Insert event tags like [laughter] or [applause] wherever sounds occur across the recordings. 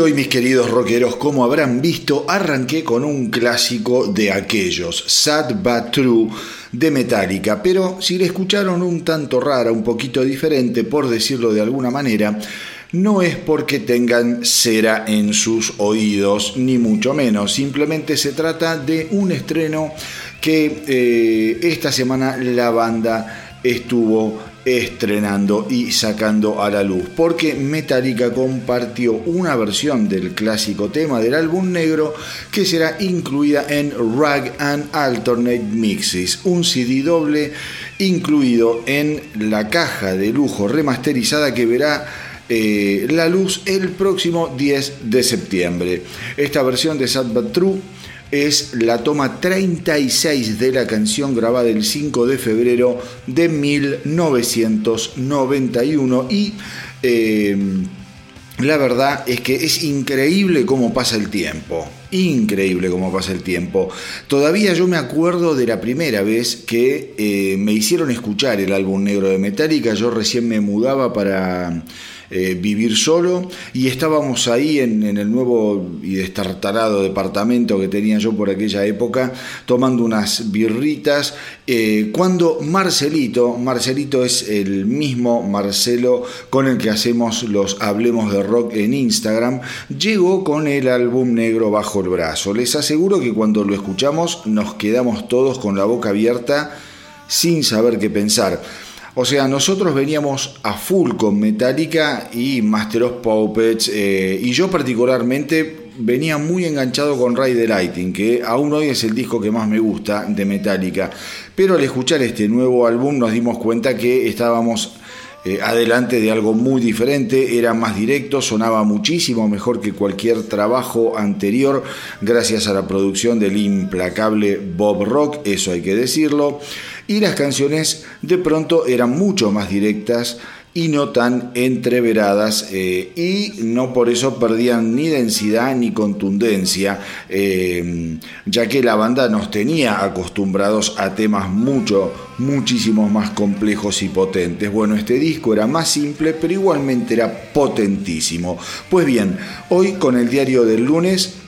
Hoy, mis queridos rockeros, como habrán visto, arranqué con un clásico de aquellos, Sad But True de Metallica, pero si le escucharon un tanto rara, un poquito diferente, por decirlo de alguna manera, no es porque tengan cera en sus oídos, ni mucho menos, simplemente se trata de un estreno que eh, esta semana la banda estuvo estrenando y sacando a la luz, porque Metallica compartió una versión del clásico tema del álbum negro que será incluida en Rag and Alternate Mixes, un CD doble incluido en la caja de lujo remasterizada que verá eh, la luz el próximo 10 de septiembre. Esta versión de Sad But True es la toma 36 de la canción grabada el 5 de febrero de 1991 y eh, la verdad es que es increíble cómo pasa el tiempo. Increíble cómo pasa el tiempo. Todavía yo me acuerdo de la primera vez que eh, me hicieron escuchar el álbum negro de Metallica. Yo recién me mudaba para eh, vivir solo y estábamos ahí en, el nuevo y destartalado departamento que tenía yo por aquella época tomando unas birritas eh, cuando Marcelito, Marcelito es el mismo Marcelo con el que hacemos los Hablemos de Rock en Instagram, llegó con el álbum negro bajo el brazo. Les aseguro que cuando lo escuchamos nos quedamos todos con la boca abierta sin saber qué pensar. O sea, nosotros veníamos a full con Metallica y Master of Puppets, eh, y yo particularmente venía muy enganchado con Ray the Lighting, que aún hoy es el disco que más me gusta de Metallica. Pero al escuchar este nuevo álbum nos dimos cuenta que estábamos eh, adelante de algo muy diferente, era más directo, sonaba muchísimo mejor que cualquier trabajo anterior, gracias a la producción del implacable Bob Rock, eso hay que decirlo y las canciones de pronto eran mucho más directas y no tan entreveradas eh, y no por eso perdían ni densidad ni contundencia, eh, ya que la banda nos tenía acostumbrados a temas mucho, muchísimos más complejos y potentes. Bueno, este disco era más simple, pero igualmente era potentísimo. Pues bien, hoy con el diario del lunes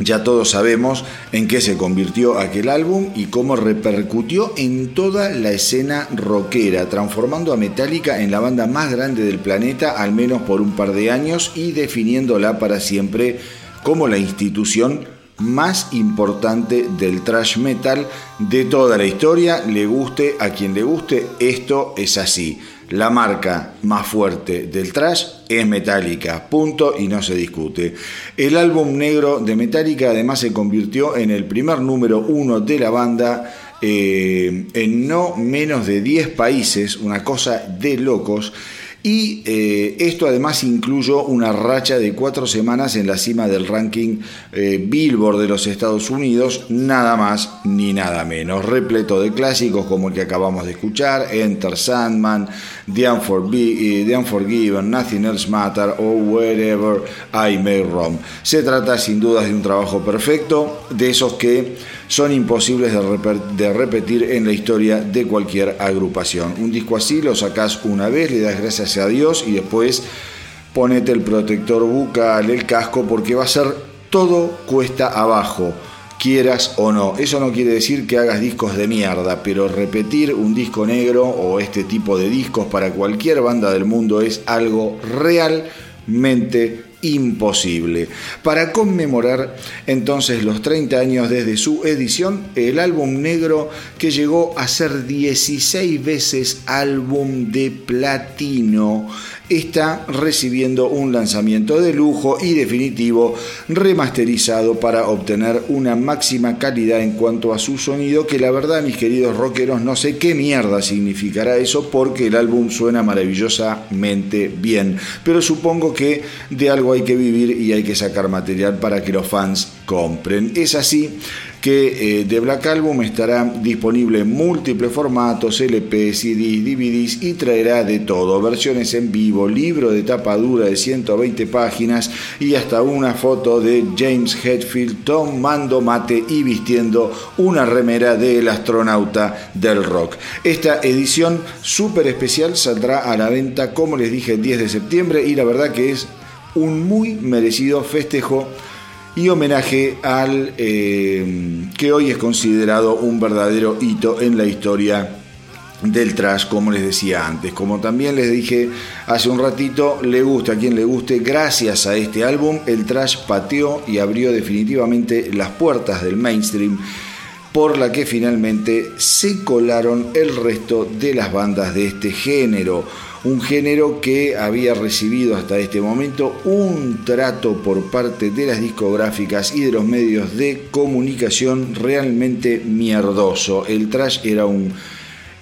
ya todos sabemos en qué se convirtió aquel álbum y cómo repercutió en toda la escena rockera, transformando a Metallica en la banda más grande del planeta, al menos por un par de años, y definiéndola para siempre como la institución más importante del thrash metal de toda la historia. Le guste a quien le guste, esto es así. La marca más fuerte del trash es Metallica, punto y no se discute. El álbum negro de Metallica además se convirtió en el primer número uno de la banda eh, en no menos de 10 países, una cosa de locos. Y eh, esto además incluyó una racha de cuatro semanas en la cima del ranking eh, Billboard de los Estados Unidos, nada más ni nada menos, repleto de clásicos como el que acabamos de escuchar, Enter Sandman, The, eh, Unforgiven, Nothing Else Matter o Wherever I May Roam. Se trata sin dudas de un trabajo perfecto, de esos que son imposibles de, repetir en la historia de cualquier agrupación. Un disco así lo sacás una vez, le das gracias a Dios y después ponete el protector bucal, el casco, porque va a ser todo cuesta abajo quieras o no. Eso no quiere decir que hagas discos de mierda, pero repetir un disco negro o este tipo de discos para cualquier banda del mundo es algo realmente imposible. Para conmemorar entonces los 30 años desde su edición, el álbum negro que llegó a ser 16 veces álbum de platino está recibiendo un lanzamiento de lujo y definitivo remasterizado para obtener una máxima calidad en cuanto a su sonido que la verdad mis queridos rockeros no sé qué mierda significará eso porque el álbum suena maravillosamente bien. Pero supongo que de algo hay que vivir y hay que sacar material para que los fans compren. Es así que eh, Black Album estará disponible en múltiples formatos, LP, CDs, DVDs y traerá de todo, versiones en vivo, libro de tapa dura de 120 páginas y hasta una foto de James Hetfield tomando mate y vistiendo una remera del astronauta del rock. Esta edición súper especial saldrá a la venta, como les dije, el 10 de septiembre y la verdad que es un muy merecido festejo y homenaje al eh, que hoy es considerado un verdadero hito en la historia del trash, como les decía antes. Como también les dije hace un ratito, le gusta a quien le guste, gracias a este álbum, el trash pateó y abrió definitivamente las puertas del mainstream por la que finalmente se colaron el resto de las bandas de este género. Un género que había recibido hasta este momento un trato por parte de las discográficas y de los medios de comunicación realmente mierdoso. El trash era un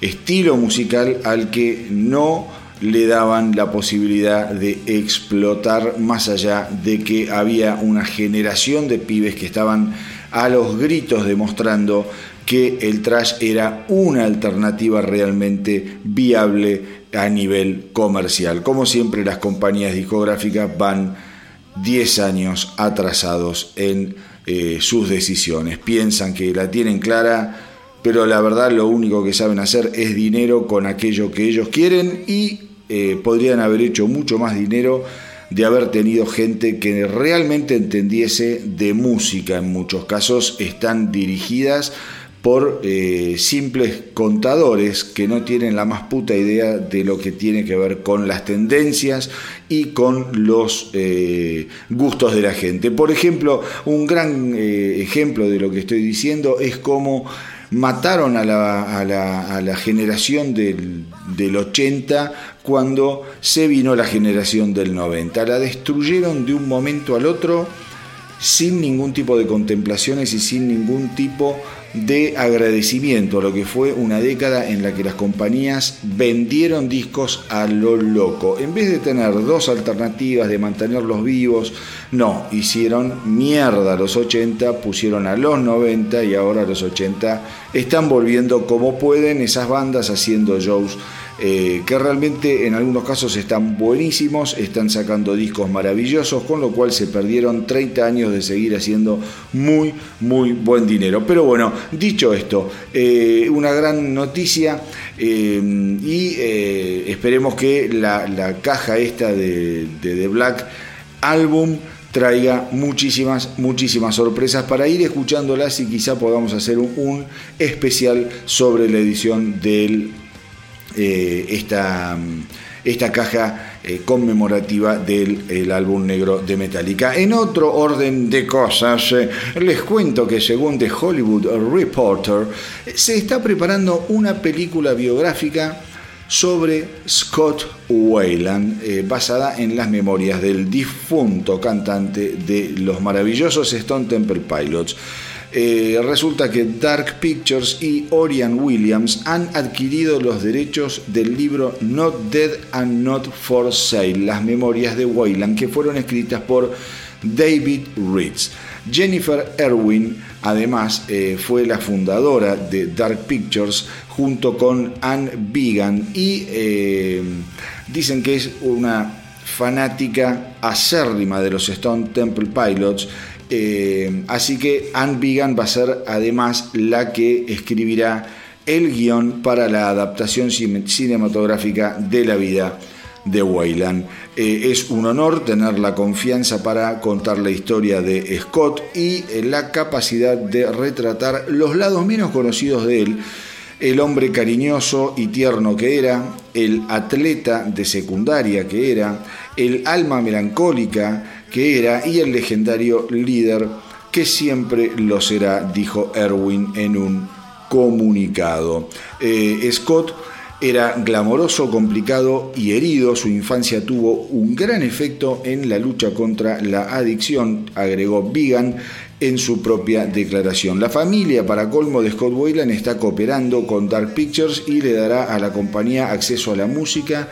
estilo musical al que no le daban la posibilidad de explotar más allá de que había una generación de pibes que estaban a los gritos demostrando que el trash era una alternativa realmente viable a nivel comercial. Como siempre, las compañías discográficas van 10 años atrasados en eh, sus decisiones. Piensan que la tienen clara, pero la verdad lo único que saben hacer es dinero con aquello que ellos quieren y eh, podrían haber hecho mucho más dinero de haber tenido gente que realmente entendiese de música. En muchos casos están dirigidas por eh, simples contadores que no tienen la más puta idea de lo que tiene que ver con las tendencias y con los eh, gustos de la gente. Por ejemplo, un gran eh, ejemplo de lo que estoy diciendo es cómo mataron a la, a la, generación del, del 80 cuando se vino la generación del 90. La destruyeron de un momento al otro sin ningún tipo de contemplaciones y sin ningún tipo de agradecimiento a lo que fue una década en la que las compañías vendieron discos a lo loco. En vez de tener dos alternativas de mantenerlos vivos, no, hicieron mierda los 80, pusieron a los 90 y ahora los 80 están volviendo como pueden esas bandas haciendo shows eh, que realmente en algunos casos están buenísimos, están sacando discos maravillosos, con lo cual se perdieron 30 años de seguir haciendo muy, muy buen dinero. Pero bueno, dicho esto, eh, una gran noticia eh, y esperemos que la, caja esta de, The Black Album traiga muchísimas, muchísimas sorpresas para ir escuchándolas y quizá podamos hacer un especial sobre la edición del eh, esta, esta caja eh, conmemorativa del álbum negro de Metallica. En otro orden de cosas, eh, les cuento que según The Hollywood Reporter, se está preparando una película biográfica sobre Scott Wayland, basada en las memorias del difunto cantante de los maravillosos Stone Temple Pilots. Eh, resulta que Dark Pictures y Orion Williams han adquirido los derechos del libro Not Dead and Not for Sale, las memorias de Wayland, que fueron escritas por David Ritz. Jennifer Erwin, además, eh, fue la fundadora de Dark Pictures junto con Anne Began y eh, dicen que es una fanática acérrima de los Stone Temple Pilots eh, así que Anne Vigan va a ser además la que escribirá el guion para la adaptación cinematográfica de la vida de Wayland. Eh, es un honor tener la confianza para contar la historia de Scott y eh, la capacidad de retratar los lados menos conocidos de él, el hombre cariñoso y tierno que era, el atleta de secundaria que era, el alma melancólica que era y el legendario líder que siempre lo será, dijo Erwin en un comunicado. Eh, Scott era glamoroso, complicado y herido. Su infancia tuvo un gran efecto en la lucha contra la adicción, agregó Vigan en su propia declaración. La familia, para colmo de Scott Wayland, está cooperando con Dark Pictures y le dará a la compañía acceso a la música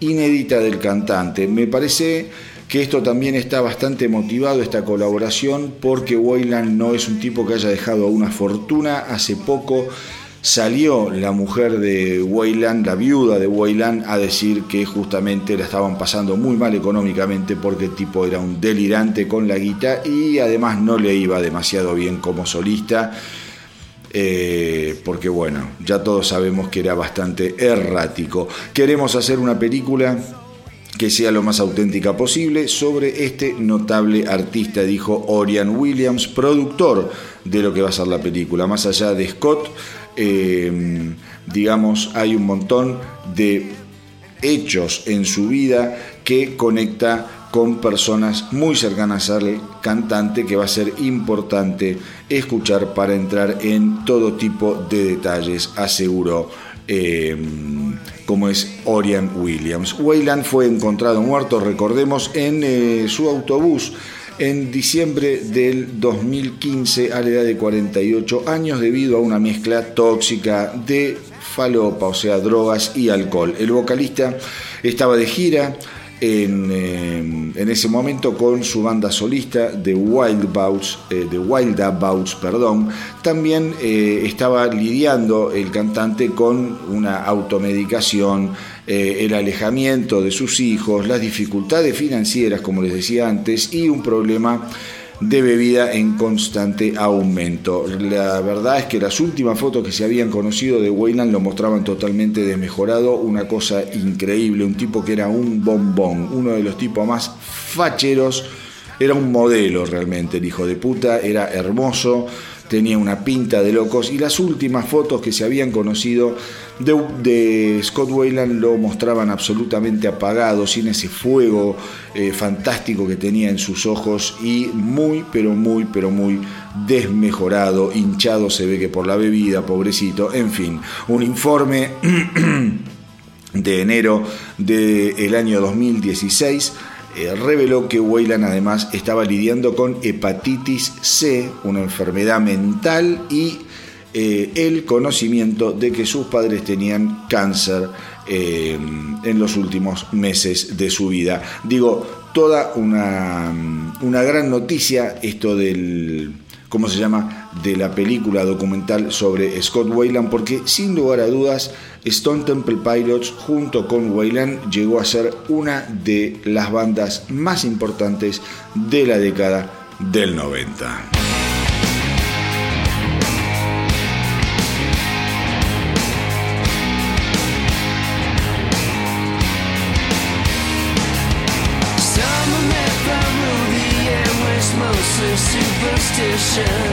inédita del cantante. Me parece que esto también está bastante motivado, esta colaboración, porque Wayland no es un tipo que haya dejado una fortuna. Hace poco salió la mujer de Wayland, la viuda de Wayland, a decir que justamente la estaban pasando muy mal económicamente porque el tipo era un delirante con la guita y además no le iba demasiado bien como solista. Eh, porque bueno, ya todos sabemos que era bastante errático. Queremos hacer una película que sea lo más auténtica posible sobre este notable artista, dijo Orian Williams, productor de lo que va a ser la película. Más allá de Scott, eh, digamos, hay un montón de hechos en su vida que conecta con personas muy cercanas al cantante que va a ser importante escuchar para entrar en todo tipo de detalles, aseguró. Eh, como es Orian Williams. Wayland fue encontrado muerto, recordemos, en eh, su autobús en diciembre del 2015 a la edad de 48 años debido a una mezcla tóxica de falopa, o sea, drogas y alcohol. El vocalista estaba de gira en, eh, en, ese momento con su banda solista de Wild Bouts, eh, de Wild Bouts, perdón, también eh, estaba lidiando el cantante con una automedicación, el alejamiento de sus hijos, las dificultades financieras, como les decía antes, y un problema de bebida en constante aumento. La verdad es que las últimas fotos que se habían conocido de Wayland lo mostraban totalmente desmejorado, una cosa increíble, un tipo que era un bombón, uno de los tipos más facheros, era un modelo realmente, el hijo de puta, era hermoso, tenía una pinta de locos y las últimas fotos que se habían conocido de, Scott Wayland lo mostraban absolutamente apagado, sin ese fuego eh, fantástico que tenía en sus ojos y muy, pero muy, pero muy desmejorado, hinchado se ve que por la bebida, pobrecito, en fin, un informe [clears throat] de enero del año 2016 eh, reveló que Weyland además estaba lidiando con hepatitis C, una enfermedad mental, y eh, el conocimiento de que sus padres tenían cáncer eh, en los últimos meses de su vida. Digo, toda una, una gran noticia esto del ¿cómo se llama?, de la película documental sobre Scott Wayland, porque sin lugar a dudas, Stone Temple Pilots junto con Wayland llegó a ser una de las bandas más importantes de la década del 90. passion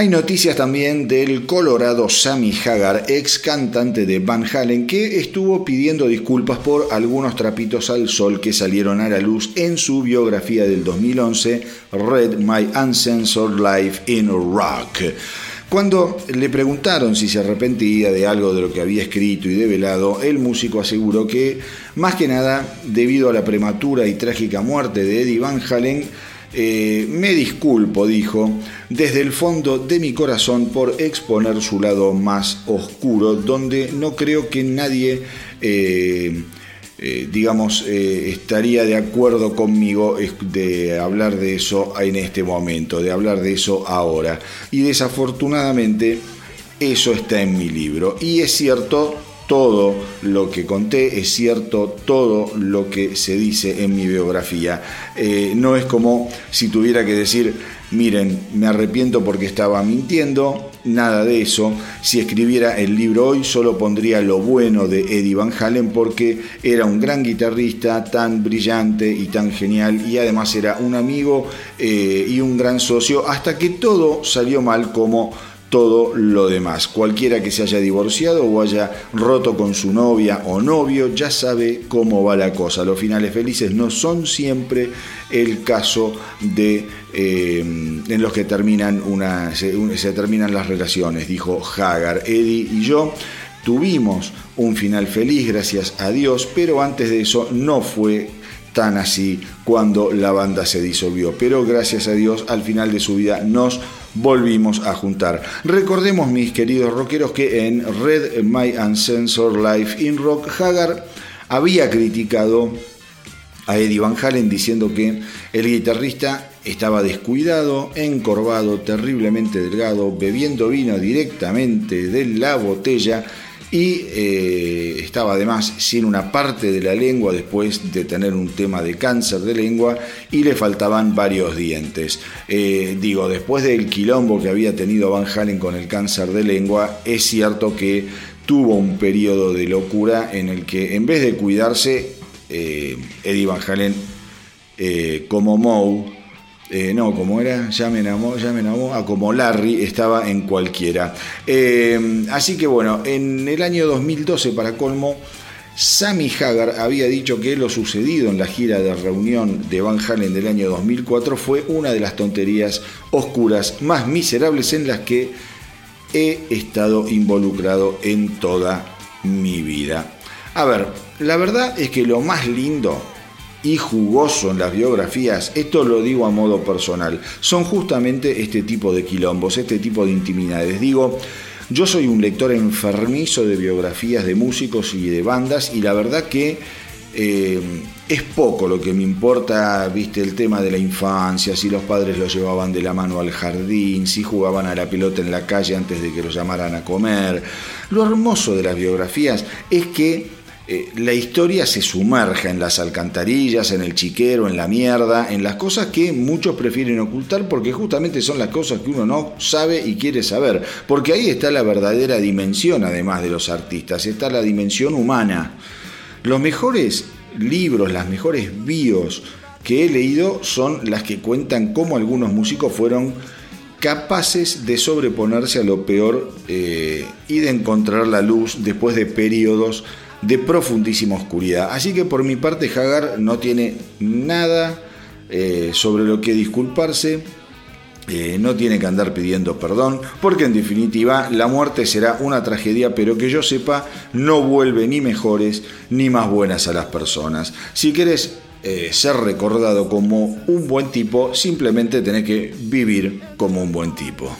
Hay noticias también del colorado Sammy Hagar, ex cantante de Van Halen, que estuvo pidiendo disculpas por algunos trapitos al sol que salieron a la luz en su biografía del 2011, Read My Uncensored Life in Rock. Cuando le preguntaron si se arrepentía de algo de lo que había escrito y develado, el músico aseguró que, más que nada, debido a la prematura y trágica muerte de Eddie Van Halen, eh, me disculpo, dijo, desde el fondo de mi corazón por exponer su lado más oscuro, donde no creo que nadie, eh, eh, digamos, estaría de acuerdo conmigo de hablar de eso en este momento, de hablar de eso ahora. Y desafortunadamente eso está en mi libro. Y es cierto, todo lo que conté, es cierto todo lo que se dice en mi biografía. Eh, no es como si tuviera que decir, miren, me arrepiento porque estaba mintiendo, nada de eso. Si escribiera el libro hoy solo pondría lo bueno de Eddie Van Halen porque era un gran guitarrista, tan brillante y tan genial y además era un amigo eh, y un gran socio hasta que todo salió mal como todo lo demás. Cualquiera que se haya divorciado o haya roto con su novia o novio ya sabe cómo va la cosa. Los finales felices no son siempre el caso de eh, en los que terminan una, se, se terminan las relaciones, dijo Hagar. Eddie y yo tuvimos un final feliz, gracias a Dios, pero antes de eso no fue tan así cuando la banda se disolvió. Pero gracias a Dios al final de su vida nos volvimos a juntar. Recordemos, mis queridos rockeros, que en Red My Uncensored Life in Rock, Hagar había criticado a Eddie Van Halen diciendo que el guitarrista estaba descuidado, encorvado, terriblemente delgado, bebiendo vino directamente de la botella y eh, estaba además sin una parte de la lengua después de tener un tema de cáncer de lengua y le faltaban varios dientes. Eh, digo, después del quilombo que había tenido Van Halen con el cáncer de lengua, es cierto que tuvo un periodo de locura en el que en vez de cuidarse, eh, Eddie Van Halen como Moe, eh, no, como era, ya me enamó, ya me enamó, a como Larry estaba en cualquiera. Eh, así que bueno, en el año 2012, para colmo, Sammy Hagar había dicho que lo sucedido en la gira de reunión de Van Halen del año 2004 fue una de las tonterías oscuras más miserables en las que he estado involucrado en toda mi vida. A ver, la verdad es que lo más lindo y jugoso en las biografías, esto lo digo a modo personal, son justamente este tipo de quilombos, este tipo de intimidades. Digo, yo soy un lector enfermizo de biografías de músicos y de bandas y la verdad que eh, es poco lo que me importa, viste, el tema de la infancia, si los padres los llevaban de la mano al jardín, si jugaban a la pelota en la calle antes de que los llamaran a comer. Lo hermoso de las biografías es que eh, la historia se sumerge en las alcantarillas, en el chiquero, en la mierda, en las cosas que muchos prefieren ocultar porque justamente son las cosas que uno no sabe y quiere saber. Porque ahí está la verdadera dimensión, además de los artistas, está la dimensión humana. Los mejores libros, las mejores bios que he leído son las que cuentan cómo algunos músicos fueron capaces de sobreponerse a lo peor eh, y de encontrar la luz después de periodos de profundísima oscuridad. Así que por mi parte Hagar no tiene nada eh, sobre lo que disculparse, eh, no tiene que andar pidiendo perdón, porque en definitiva la muerte será una tragedia, pero que yo sepa no vuelve ni mejores ni más buenas a las personas. Si quieres eh, ser recordado como un buen tipo, simplemente tenés que vivir como un buen tipo.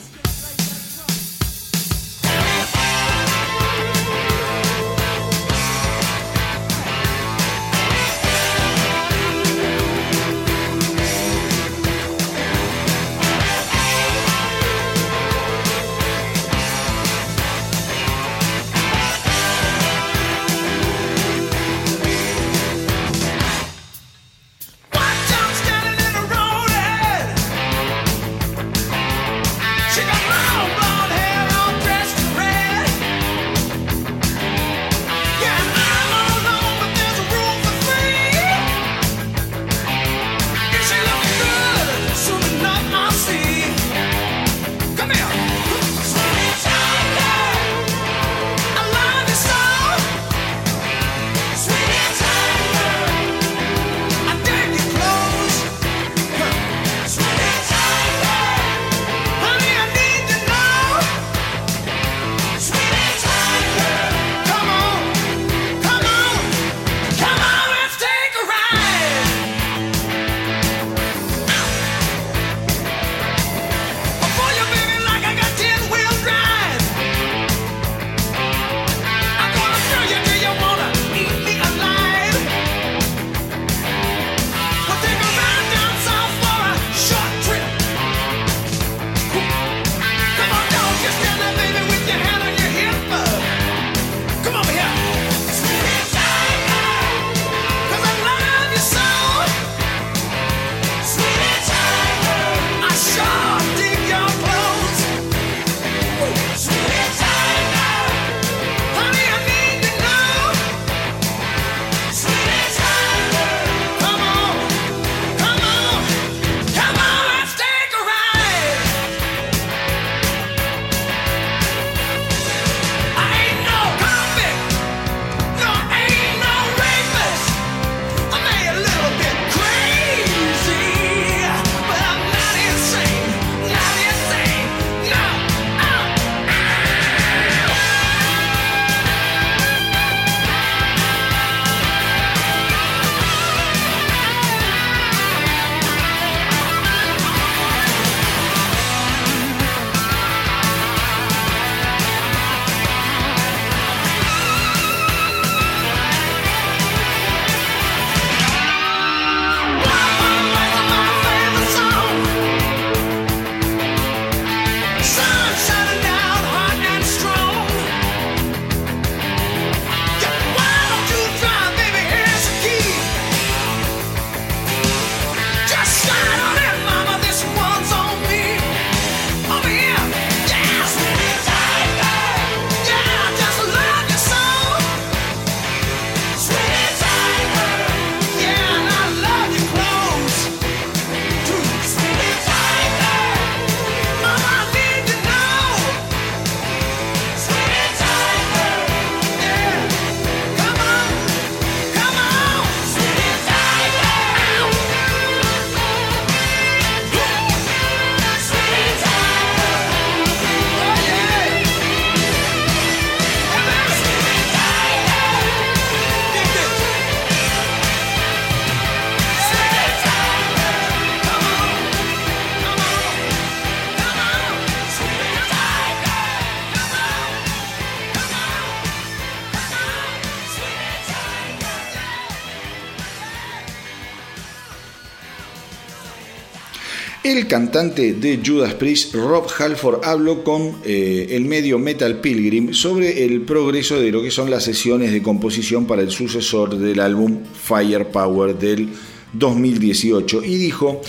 El cantante de Judas Priest, Rob Halford, habló con eh, el medio Metal Pilgrim sobre el progreso de lo que son las sesiones de composición para el sucesor del álbum Firepower del 2018 y dijo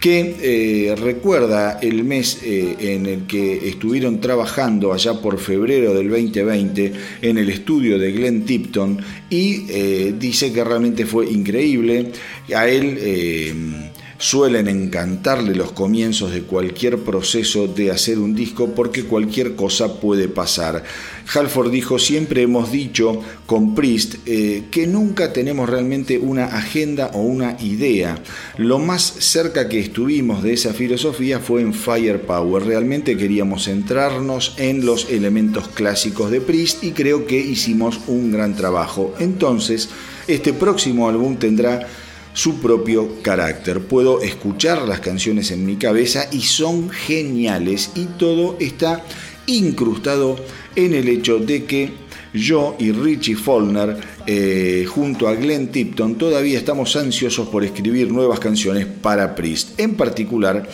que eh, recuerda el mes eh, en el que estuvieron trabajando allá por febrero del 2020 en el estudio de Glenn Tipton y dice que realmente fue increíble. A él Suelen encantarle los comienzos de cualquier proceso de hacer un disco porque cualquier cosa puede pasar. Halford dijo, siempre hemos dicho con Priest eh, que nunca tenemos realmente una agenda o una idea. Lo más cerca que estuvimos de esa filosofía fue en Firepower. Realmente queríamos centrarnos en los elementos clásicos de Priest y creo que hicimos un gran trabajo. Entonces, este próximo álbum tendrá su propio carácter. Puedo escuchar las canciones en mi cabeza y son geniales y todo está incrustado en el hecho de que yo y Richie Follner, eh, junto a Glenn Tipton, todavía estamos ansiosos por escribir nuevas canciones para Priest. En particular,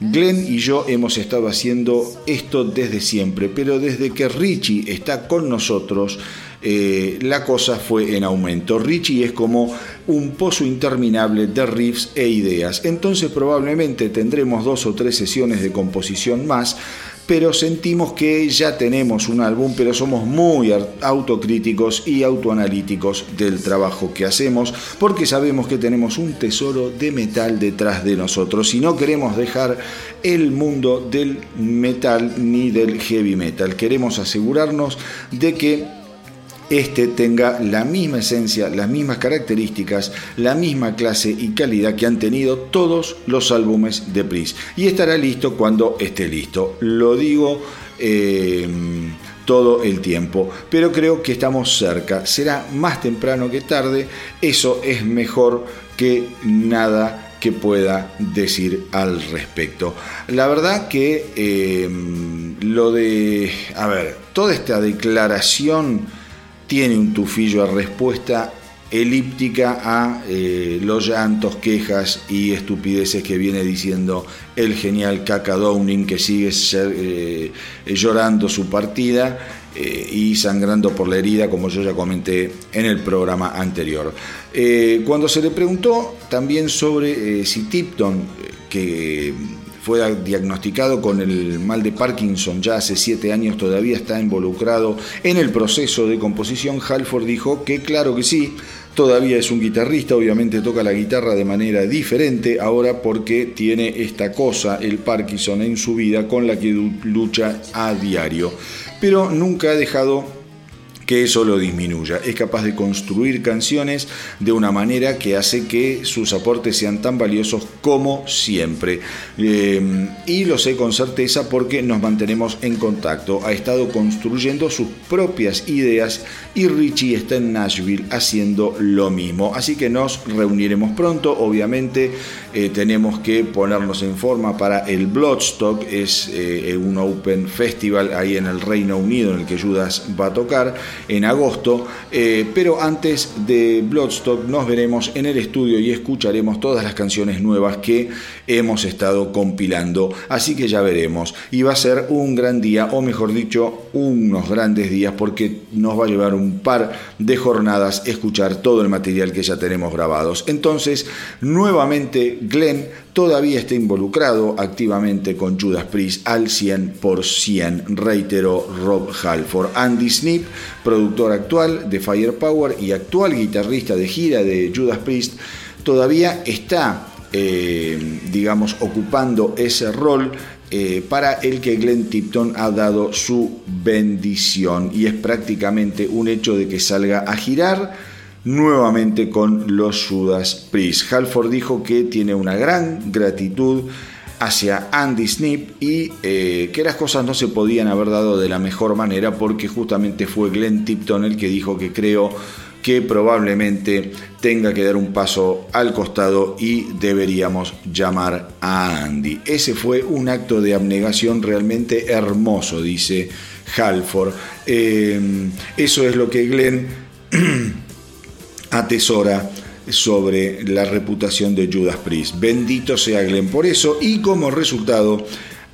Glenn y yo hemos estado haciendo esto desde siempre, pero desde que Richie está con nosotros, eh, la cosa fue en aumento. Richie es como un pozo interminable de riffs e ideas. Entonces probablemente tendremos dos o tres sesiones de composición más, pero sentimos que ya tenemos un álbum, pero somos muy autocríticos y autoanalíticos del trabajo que hacemos, porque sabemos que tenemos un tesoro de metal detrás de nosotros y no queremos dejar el mundo del metal ni del heavy metal. Queremos asegurarnos de que este tenga la misma esencia, las mismas características, la misma clase y calidad que han tenido todos los álbumes de Pris. Y estará listo cuando esté listo. Lo digo eh, todo el tiempo, pero creo que estamos cerca. Será más temprano que tarde. Eso es mejor que nada que pueda decir al respecto. La verdad que eh, lo de, a ver, toda esta declaración tiene un tufillo a respuesta elíptica a eh, los llantos, quejas y estupideces que viene diciendo el genial Kaka Downing que sigue eh, llorando su partida eh, y sangrando por la herida, como yo ya comenté en el programa anterior. cuando se le preguntó también sobre si Tipton, que fue diagnosticado con el mal de Parkinson ya hace siete años, todavía está involucrado en el proceso de composición. Halford dijo que claro que sí, todavía es un guitarrista, obviamente toca la guitarra de manera diferente ahora porque tiene esta cosa, el Parkinson, en su vida con la que lucha a diario. Pero nunca ha dejado que eso lo disminuya. Es capaz de construir canciones de una manera que hace que sus aportes sean tan valiosos como siempre. Eh, y lo sé con certeza porque nos mantenemos en contacto. Ha estado construyendo sus propias ideas y Richie está en Nashville haciendo lo mismo. Así que nos reuniremos pronto. Obviamente eh, tenemos que ponernos en forma para el Bloodstock. Es eh, un Open Festival ahí en el Reino Unido en el que Judas va a tocar en agosto, eh, pero antes de Bloodstock nos veremos en el estudio y escucharemos todas las canciones nuevas que hemos estado compilando, así que ya veremos. Y va a ser un gran día, o mejor dicho, unos grandes días, porque nos va a llevar un par de jornadas escuchar todo el material que ya tenemos grabados. Entonces, nuevamente, Glenn todavía está involucrado activamente con Judas Priest al 100%, reiteró Rob Halford. Andy Snip, productor actual de Firepower y actual guitarrista de gira de Judas Priest, todavía está, eh, digamos, ocupando ese rol eh, para el que Glenn Tipton ha dado su bendición y es prácticamente un hecho de que salga a girar nuevamente con los Judas Priest. Halford dijo que tiene una gran gratitud hacia Andy Snip y eh, que las cosas no se podían haber dado de la mejor manera porque justamente fue Glenn Tipton el que dijo que creo que probablemente tenga que dar un paso al costado y deberíamos llamar a Andy. Ese fue un acto de abnegación realmente hermoso, dice Halford. Eh, eso es lo que Glenn [clears throat] atesora sobre la reputación de Judas Priest. Bendito sea Glenn por eso y como resultado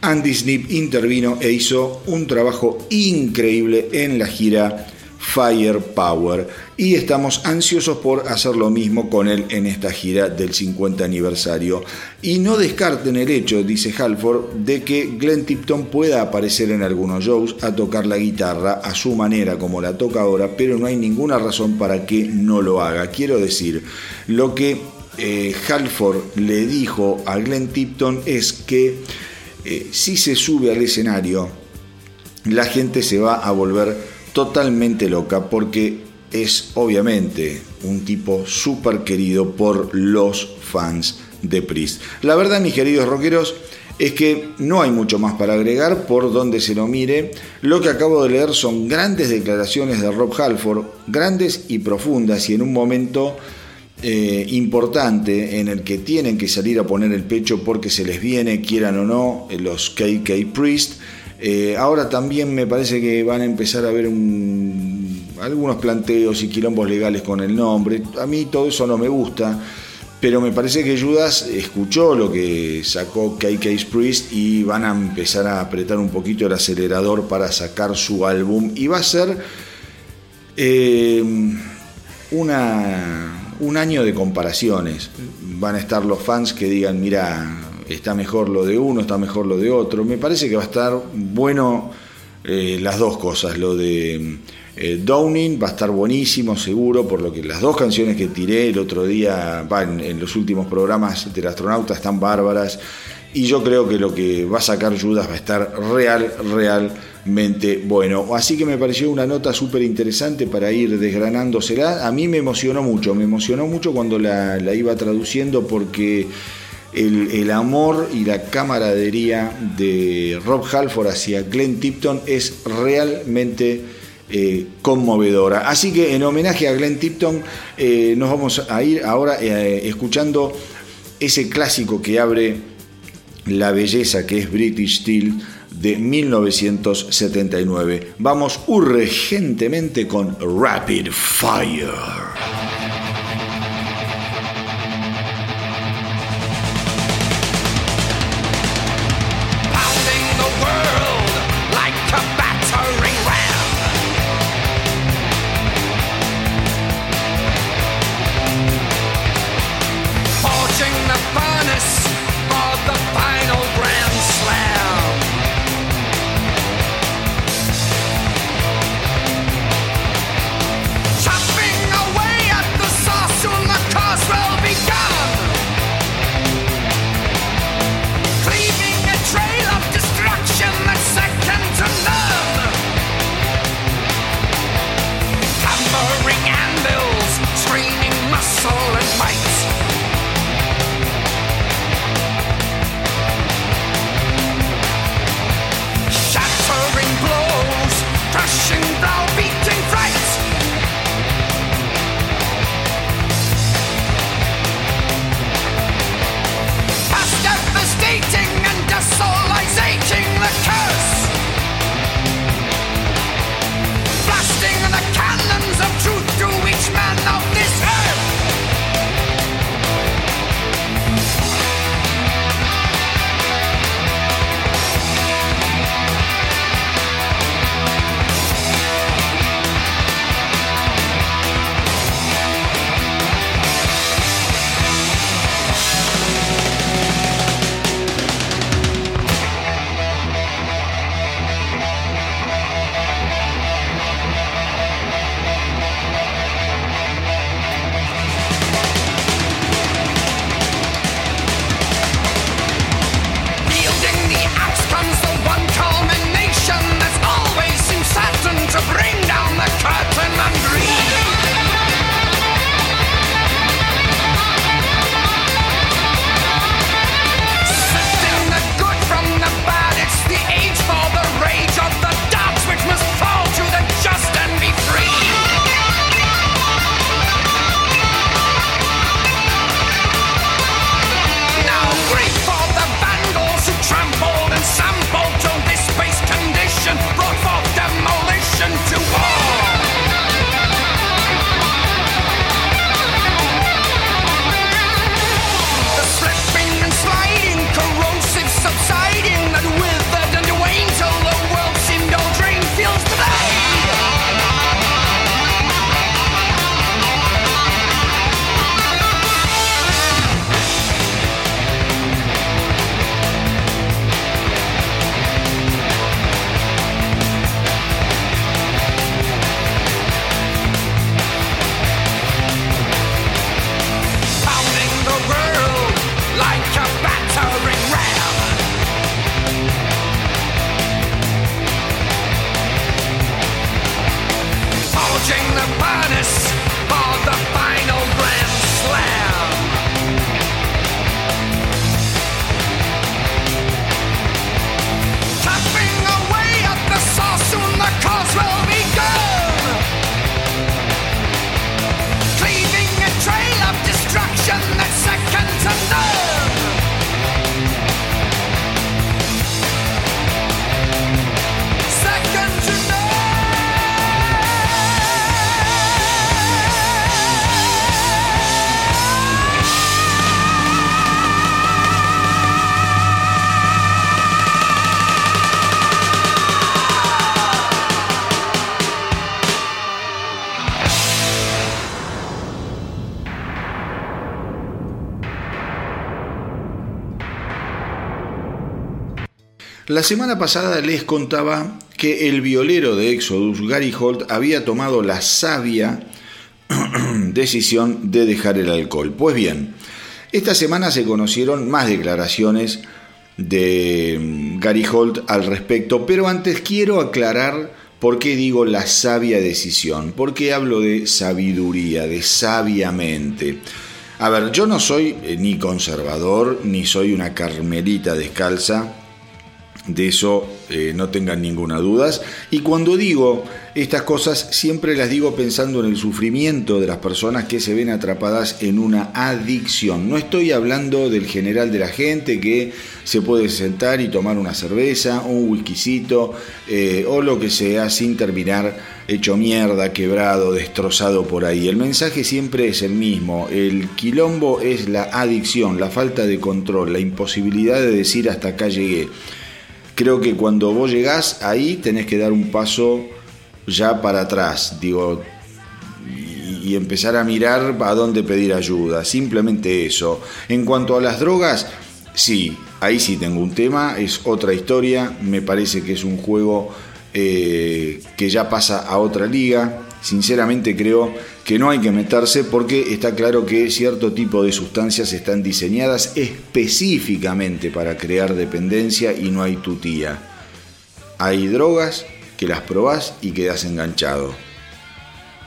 Andy Snip intervino e hizo un trabajo increíble en la gira Firepower y estamos ansiosos por hacer lo mismo con él en esta gira del 50 aniversario. Y no descarten el hecho, dice Halford, de que Glenn Tipton pueda aparecer en algunos shows a tocar la guitarra a su manera como la toca ahora, pero no hay ninguna razón para que no lo haga. Quiero decir, lo que eh, Halford le dijo a Glenn Tipton es que eh, si se sube al escenario, la gente se va a volver totalmente loca porque es obviamente un tipo súper querido por los fans de Priest. La verdad, mis queridos rockeros, es que no hay mucho más para agregar por donde se lo mire. Lo que acabo de leer son grandes declaraciones de Rob Halford, grandes y profundas y en un momento eh, importante en el que tienen que salir a poner el pecho porque se les viene, quieran o no, los KK Priest. Eh, ahora también me parece que van a empezar a haber algunos planteos y quilombos legales con el nombre. A mí todo eso no me gusta, pero me parece que Judas escuchó lo que sacó KK Priest y van a empezar a apretar un poquito el acelerador para sacar su álbum. Y va a ser eh, una, un año de comparaciones. Van a estar los fans que digan, mira, está mejor lo de uno, está mejor lo de otro. Me parece que va a estar bueno eh, las dos cosas. Lo de eh, Downing va a estar buenísimo, seguro, por lo que las dos canciones que tiré el otro día, en, los últimos programas del astronauta, están bárbaras. Y yo creo que lo que va a sacar Judas va a estar real, realmente bueno. Así que me pareció una nota súper interesante para ir desgranándosela. A mí me emocionó mucho, me emocionó mucho cuando la, la iba traduciendo porque el, amor y la camaradería de Rob Halford hacia Glenn Tipton es realmente eh, conmovedora. Así que en homenaje a Glenn Tipton eh, nos vamos a ir ahora eh, escuchando ese clásico que abre la belleza que es British Steel de 1979. Vamos urgentemente con Rapid Fire. away. La semana pasada les contaba que el violero de Exodus, Gary Holt, había tomado la sabia [clears throat] decisión de dejar el alcohol. Pues bien, esta semana se conocieron más declaraciones de mm, Gary Holt al respecto, pero antes quiero aclarar por qué digo la sabia decisión, por qué hablo de sabiduría, de sabiamente. A ver, yo no soy eh, ni conservador, ni soy una carmelita descalza, de eso eh, no tengan ninguna duda. Y cuando digo estas cosas, siempre las digo pensando en el sufrimiento de las personas que se ven atrapadas en una adicción. No estoy hablando del general de la gente que se puede sentar y tomar una cerveza, un whiskycito eh, o lo que sea sin terminar hecho mierda, quebrado, destrozado por ahí. El mensaje siempre es el mismo. El quilombo es la adicción, la falta de control, la imposibilidad de decir hasta acá llegué creo que cuando vos llegás ahí tenés que dar un paso ya para atrás, digo, y, empezar a mirar a dónde pedir ayuda, simplemente eso. En cuanto a las drogas, sí, ahí sí tengo un tema, es otra historia, me parece que es un juego eh, que ya pasa a otra liga, sinceramente creo que no hay que meterse porque está claro que cierto tipo de sustancias están diseñadas específicamente para crear dependencia y no hay tutía. Hay drogas que las probás y quedas enganchado.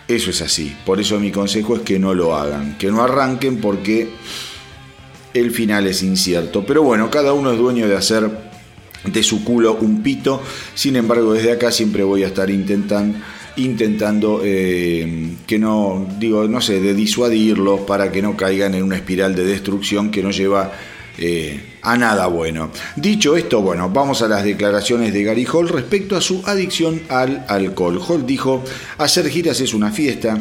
Eso es así. Por eso mi consejo es que no lo hagan, que no arranquen porque el final es incierto. Pero bueno, cada uno es dueño de hacer de su culo un pito. Sin embargo, desde acá siempre voy a estar intentando intentando eh, que no, digo, no sé, de disuadirlos para que no caigan en una espiral de destrucción que no lleva eh, a nada bueno. Dicho esto, bueno, vamos a las declaraciones de Gary Hall respecto a su adicción al alcohol. Hall dijo, hacer giras es una fiesta,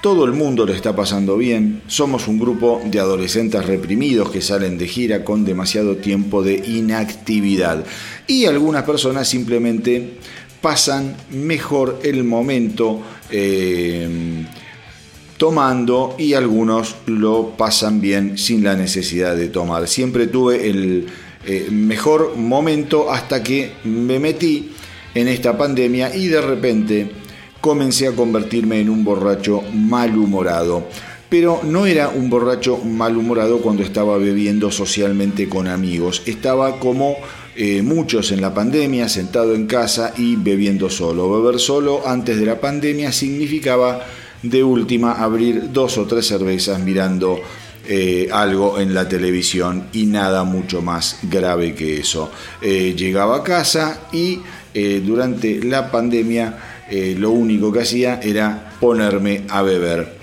todo el mundo lo está pasando bien, somos un grupo de adolescentes reprimidos que salen de gira con demasiado tiempo de inactividad y algunas personas simplemente pasan mejor el momento eh, tomando y algunos lo pasan bien sin la necesidad de tomar. Siempre tuve el eh, mejor momento hasta que me metí en esta pandemia y de repente comencé a convertirme en un borracho malhumorado. Pero no era un borracho malhumorado cuando estaba bebiendo socialmente con amigos. Estaba como eh, muchos en la pandemia, sentado en casa y bebiendo solo. Beber solo antes de la pandemia significaba de última abrir dos o tres cervezas mirando eh, algo en la televisión y nada mucho más grave que eso. Eh, llegaba a casa y durante la pandemia lo único que hacía era ponerme a beber.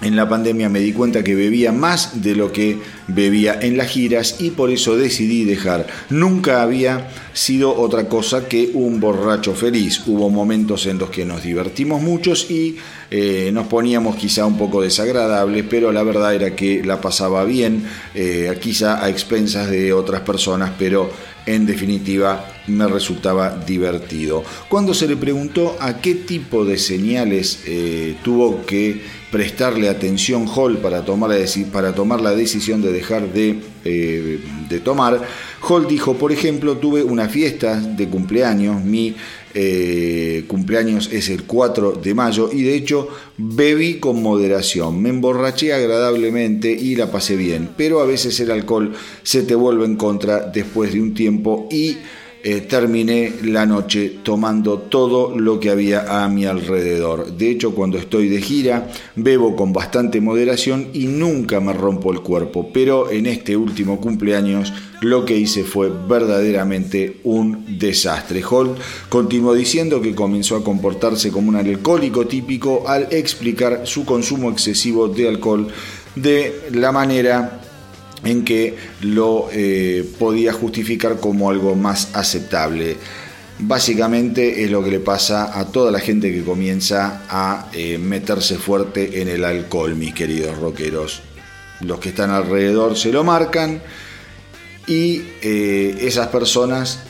En la pandemia me di cuenta que bebía más de lo que bebía en las giras y por eso decidí dejar. Nunca había sido otra cosa que un borracho feliz. Hubo momentos en los que nos divertimos muchos y eh, nos poníamos quizá un poco desagradables, pero la verdad era que la pasaba bien, eh, quizá a expensas de otras personas, pero en definitiva me resultaba divertido. Cuando se le preguntó a qué tipo de señales eh, tuvo que prestarle atención Hall para tomar la, decisión de dejar de, eh, de, tomar, Hall dijo, por ejemplo, tuve una fiesta de cumpleaños, mi eh, cumpleaños es el 4 de mayo y de hecho bebí con moderación, me emborraché agradablemente y la pasé bien, pero a veces el alcohol se te vuelve en contra después de un tiempo y eh, terminé la noche tomando todo lo que había a mi alrededor. De hecho, cuando estoy de gira, bebo con bastante moderación y nunca me rompo el cuerpo. Pero en este último cumpleaños lo que hice fue verdaderamente un desastre. Holt continuó diciendo que comenzó a comportarse como un alcohólico típico al explicar su consumo excesivo de alcohol de la manera en que lo eh, podía justificar como algo más aceptable. Básicamente es lo que le pasa a toda la gente que comienza a eh, meterse fuerte en el alcohol, mis queridos rockeros. Los que están alrededor se lo marcan y eh, esas personas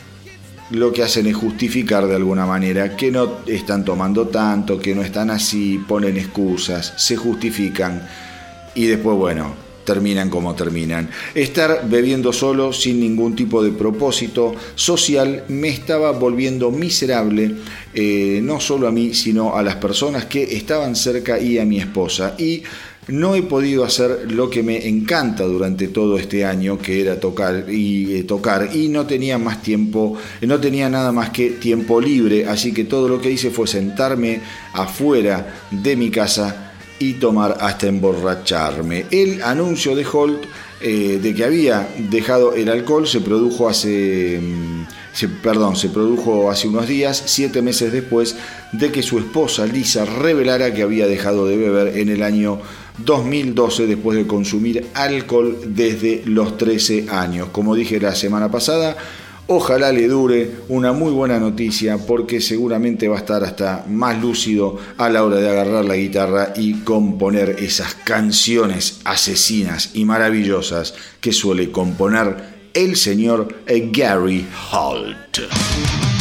lo que hacen es justificar de alguna manera que no están tomando tanto, que no están así, ponen excusas, se justifican y después, bueno, terminan como terminan. Estar bebiendo solo sin ningún tipo de propósito social me estaba volviendo miserable, eh, no solo a mí, sino a las personas que estaban cerca y a mi esposa. Y no he podido hacer lo que me encanta durante todo este año, que era tocar y eh, tocar, y no tenía más tiempo, no tenía nada más que tiempo libre, así que todo lo que hice fue sentarme afuera de mi casa y tomar hasta emborracharme. El anuncio de Holt eh, de que había dejado el alcohol se produjo hace... Mm, perdón, se produjo hace unos días, siete meses después de que su esposa Lisa revelara que había dejado de beber en el año 2012 después de consumir alcohol desde los 13 años. Como dije la semana pasada, Ojalá le dure una muy buena noticia porque seguramente va a estar hasta más lúcido a la hora de agarrar la guitarra y componer esas canciones asesinas y maravillosas que suele componer el señor Gary Holt.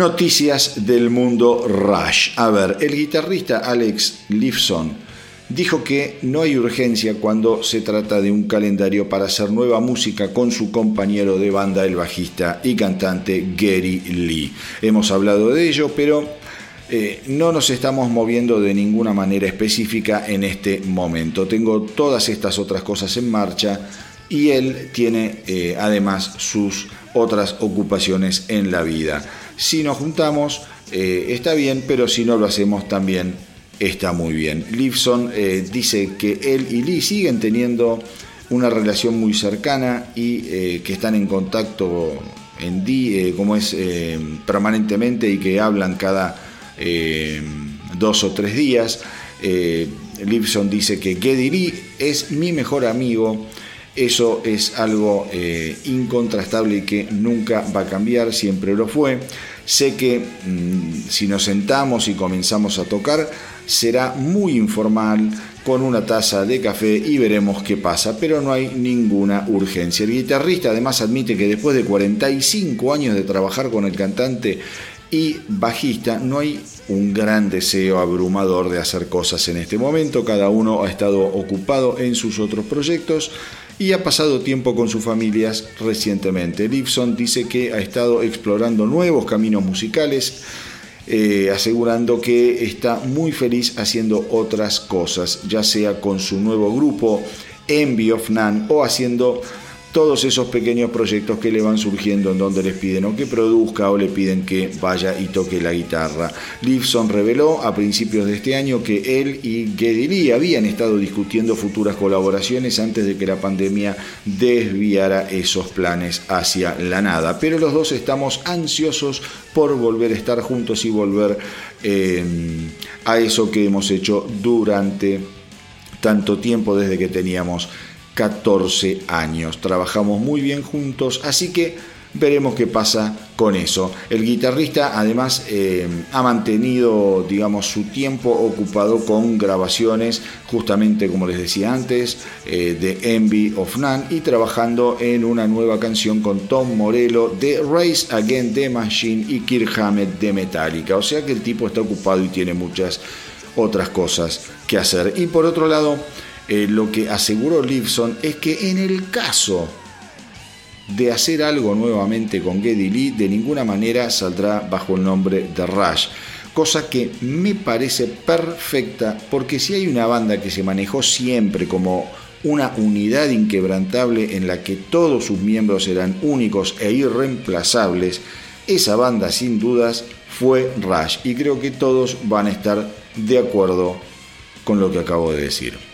Noticias del mundo Rush. A ver, el guitarrista Alex Lifson dijo que no hay urgencia cuando se trata de un calendario para hacer nueva música con su compañero de banda, el bajista y cantante Gary Lee. Hemos hablado de ello, pero eh, no nos estamos moviendo de ninguna manera específica en este momento. Tengo todas estas otras cosas en marcha y él tiene eh, además sus otras ocupaciones en la vida. Si nos juntamos, eh, está bien, pero si no lo hacemos también está muy bien. Lifson dice que él y Lee siguen teniendo una relación muy cercana y que están en contacto en di, como es permanentemente y que hablan cada eh, dos o tres días. Eh, Lipson dice que Geddy Lee es mi mejor amigo. Eso es algo eh, incontrastable y que nunca va a cambiar, siempre lo fue. Sé que mm, si nos sentamos y comenzamos a tocar, será muy informal, con una taza de café y veremos qué pasa, pero no hay ninguna urgencia. El guitarrista además admite que después de 45 años de trabajar con el cantante y bajista, no hay un gran deseo abrumador de hacer cosas en este momento, cada uno ha estado ocupado en sus otros proyectos y ha pasado tiempo con sus familias recientemente. Lipson dice que ha estado explorando nuevos caminos musicales, eh, asegurando que está muy feliz haciendo otras cosas, ya sea con su nuevo grupo Envy of Nan o haciendo todos esos pequeños proyectos que le van surgiendo en donde les piden o que produzca o le piden que vaya y toque la guitarra. Lifson reveló a principios de este año que él y Geddy Lee habían estado discutiendo futuras colaboraciones antes de que la pandemia desviara esos planes hacia la nada. Pero los dos estamos ansiosos por volver a estar juntos y volver eh, a eso que hemos hecho durante tanto tiempo desde que teníamos 14 años. Trabajamos muy bien juntos, así que veremos qué pasa con eso. El guitarrista además eh, ha mantenido, digamos, su tiempo ocupado con grabaciones, justamente como les decía antes, eh, de Envy of None y trabajando en una nueva canción con Tom Morello de Race Again the Machine y Kirk Hammett de Metallica. O sea que el tipo está ocupado y tiene muchas otras cosas que hacer. Y por otro lado, eh, lo que aseguró Lipson es que en el caso de hacer algo nuevamente con Geddy Lee, de ninguna manera saldrá bajo el nombre de Rush. Cosa que me parece perfecta porque si hay una banda que se manejó siempre como una unidad inquebrantable en la que todos sus miembros eran únicos e irreemplazables, esa banda sin dudas fue Rush y creo que todos van a estar de acuerdo con lo que acabo de decir.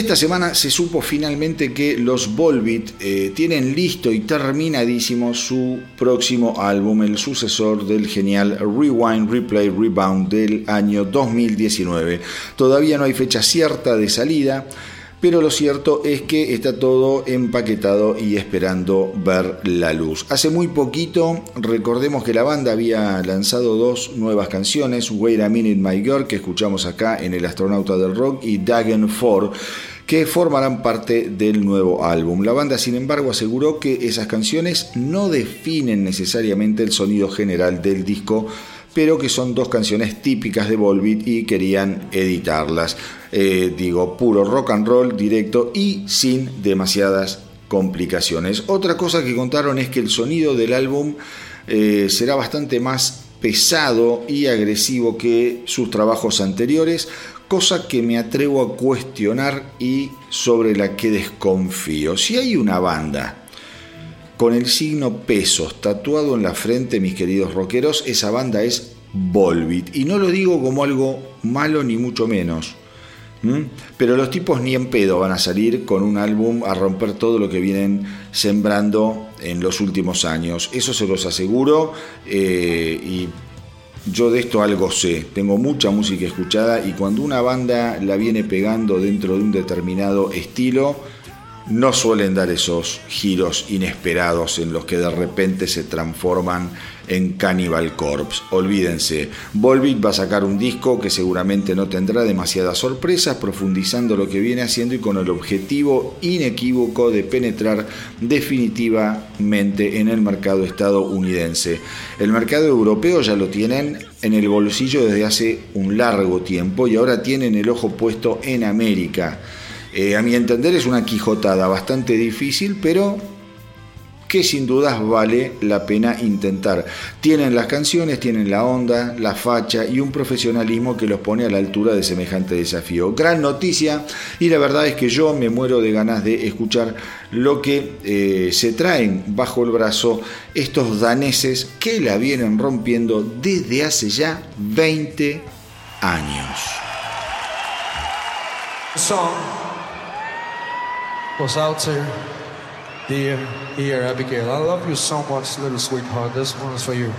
Esta semana se supo finalmente que los Volbeat eh, tienen listo y terminadísimo su próximo álbum, el sucesor del genial Rewind, Replay, Rebound del año 2019. Todavía no hay fecha cierta de salida pero lo cierto es que está todo empaquetado y esperando ver la luz. Hace muy poquito, recordemos que la banda había lanzado dos nuevas canciones, Wait a Minute My Girl, que escuchamos acá en El Astronauta del Rock, y Dagen 4 que formarán parte del nuevo álbum. La banda, sin embargo, aseguró que esas canciones no definen necesariamente el sonido general del disco, pero que son dos canciones típicas de Volbeat y querían editarlas. Eh, digo, puro rock and roll directo y sin demasiadas complicaciones. Otra cosa que contaron es que el sonido del álbum eh, será bastante más pesado y agresivo que sus trabajos anteriores, cosa que me atrevo a cuestionar y sobre la que desconfío. Si hay una banda con el signo pesos tatuado en la frente, mis queridos rockeros, esa banda es Volbeat. Y no lo digo como algo malo ni mucho menos. Pero los tipos ni en pedo van a salir con un álbum a romper todo lo que vienen sembrando en los últimos años. Eso se los aseguro eh, y yo de esto algo sé. Tengo mucha música escuchada y cuando una banda la viene pegando dentro de un determinado estilo, no suelen dar esos giros inesperados en los que de repente se transforman en Cannibal Corpse. Olvídense, Volbeat va a sacar un disco que seguramente no tendrá demasiadas sorpresas, profundizando lo que viene haciendo y con el objetivo inequívoco de penetrar definitivamente en el mercado estadounidense. El mercado europeo ya lo tienen en el bolsillo desde hace un largo tiempo y ahora tienen el ojo puesto en América. Eh, a mi entender es una quijotada bastante difícil, pero que sin dudas vale la pena intentar. Tienen las canciones, tienen la onda, la facha y un profesionalismo que los pone a la altura de semejante desafío. Gran noticia y la verdad es que yo me muero de ganas de escuchar lo que eh, se traen bajo el brazo estos daneses que la vienen rompiendo desde hace ya 20 años. Was out there, dear, dear Abigail, I love you so much, little sweetheart. This one is for you.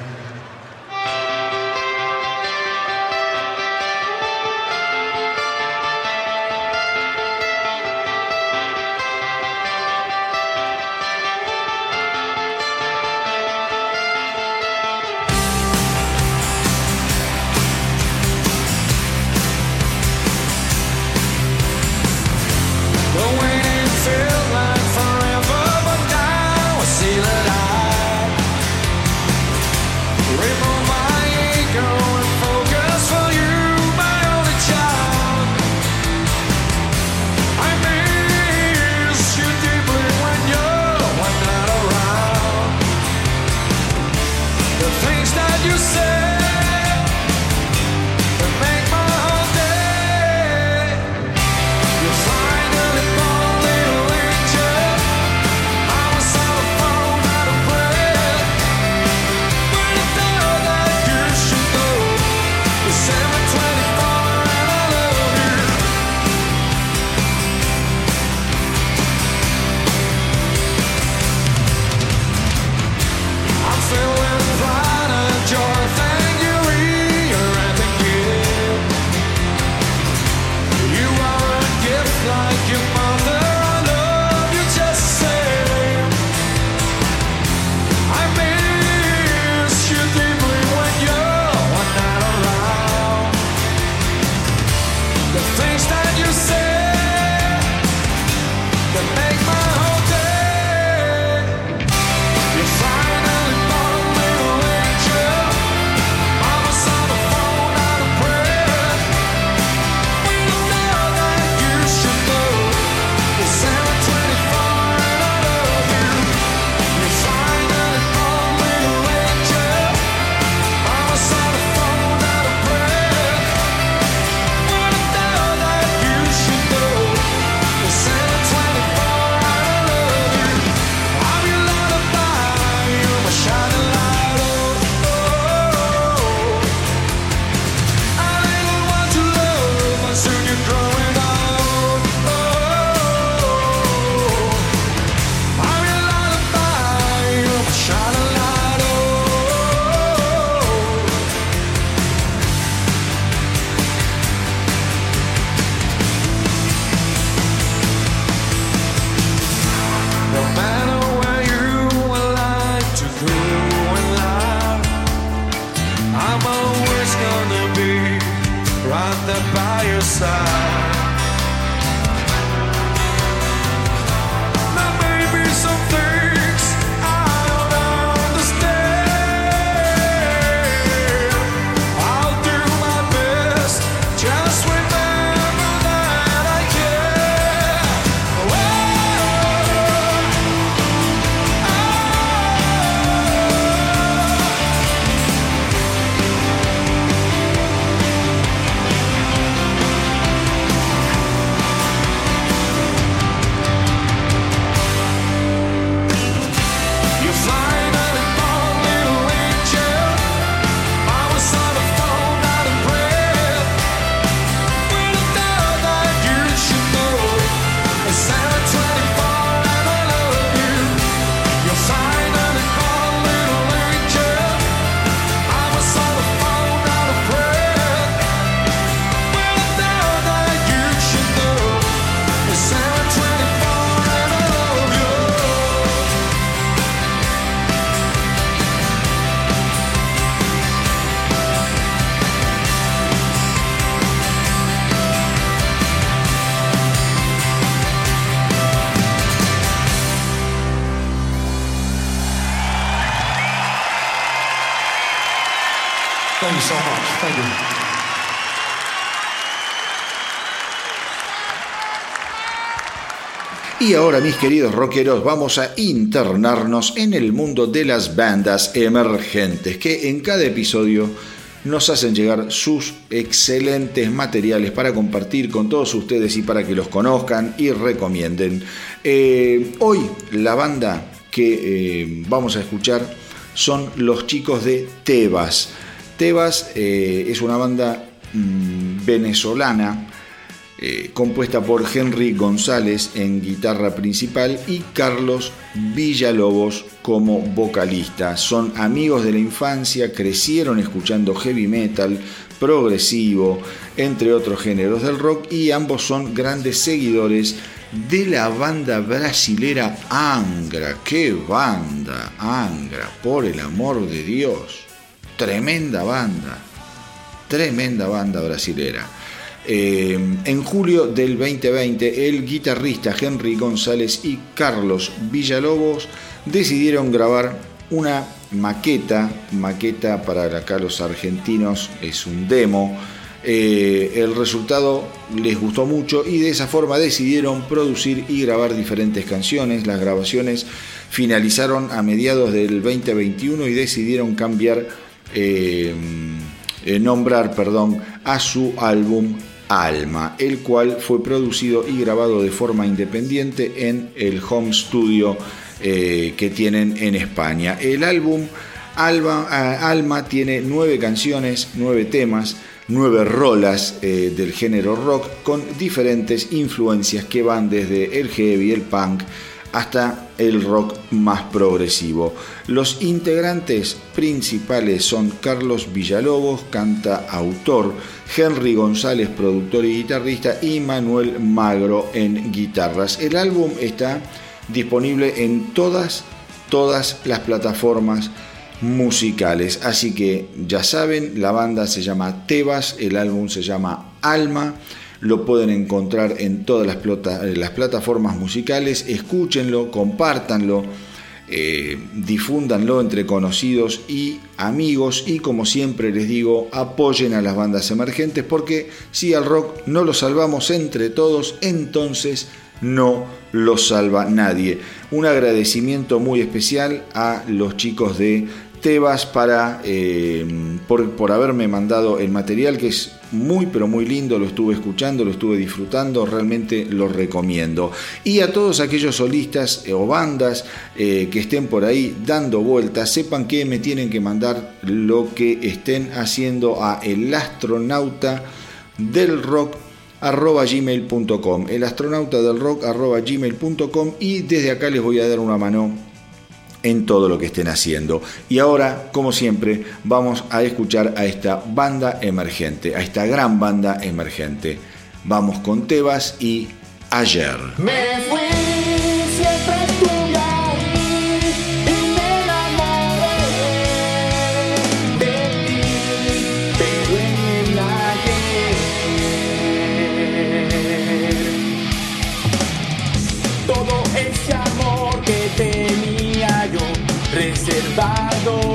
Y ahora, mis queridos rockeros, vamos a internarnos en el mundo de las bandas emergentes, que en cada episodio nos hacen llegar sus excelentes materiales para compartir con todos ustedes y para que los conozcan y recomienden. Eh, hoy la banda que eh, vamos a escuchar son los chicos de Tebas. Tebas eh, es una banda mm, venezolana eh, compuesta por Henry González en guitarra principal y Carlos Villalobos como vocalista. Son amigos de la infancia, crecieron escuchando heavy metal, progresivo, entre otros géneros del rock y ambos son grandes seguidores de la banda brasilera Angra. ¡Qué banda! Angra, por el amor de Dios. Tremenda banda. Tremenda banda brasilera. Eh, en julio del 2020, el guitarrista Henry González y Carlos Villalobos decidieron grabar una maqueta, maqueta para acá los argentinos es un demo. Eh, el resultado les gustó mucho y de esa forma decidieron producir y grabar diferentes canciones. Las grabaciones finalizaron a mediados del 2021 y decidieron cambiar, eh, nombrar, perdón, a su álbum Alma, el cual fue producido y grabado de forma independiente en el home studio eh, que tienen en España. El álbum Alma tiene nueve canciones, nueve temas, nueve rolas eh, del género rock con diferentes influencias que van desde el heavy, el punk, hasta el rock más progresivo. Los integrantes principales son Carlos Villalobos, canta autor, Henry González, productor y guitarrista, y Manuel Magro en guitarras. El álbum está disponible en todas, todas las plataformas musicales. Así que ya saben, la banda se llama Tebas, el álbum se llama Alma lo pueden encontrar en todas las, eh, las plataformas musicales, escúchenlo, compártanlo, eh, difúndanlo entre conocidos y amigos y como siempre les digo, apoyen a las bandas emergentes porque si al rock no lo salvamos entre todos, entonces no lo salva nadie. Un agradecimiento muy especial a los chicos de Tebas para, eh, por, haberme mandado el material que es muy pero muy lindo, lo estuve escuchando, lo estuve disfrutando, realmente lo recomiendo. Y a todos aquellos solistas eh, o bandas eh, que estén por ahí dando vueltas, sepan que me tienen que mandar lo que estén haciendo a el astronauta del rock gmail.com el astronauta del rock gmail.com y desde acá les voy a dar una mano en todo lo que estén haciendo. Y ahora, como siempre, vamos a escuchar a esta banda emergente, a esta gran banda emergente. Vamos con Tebas y Ayer. observado.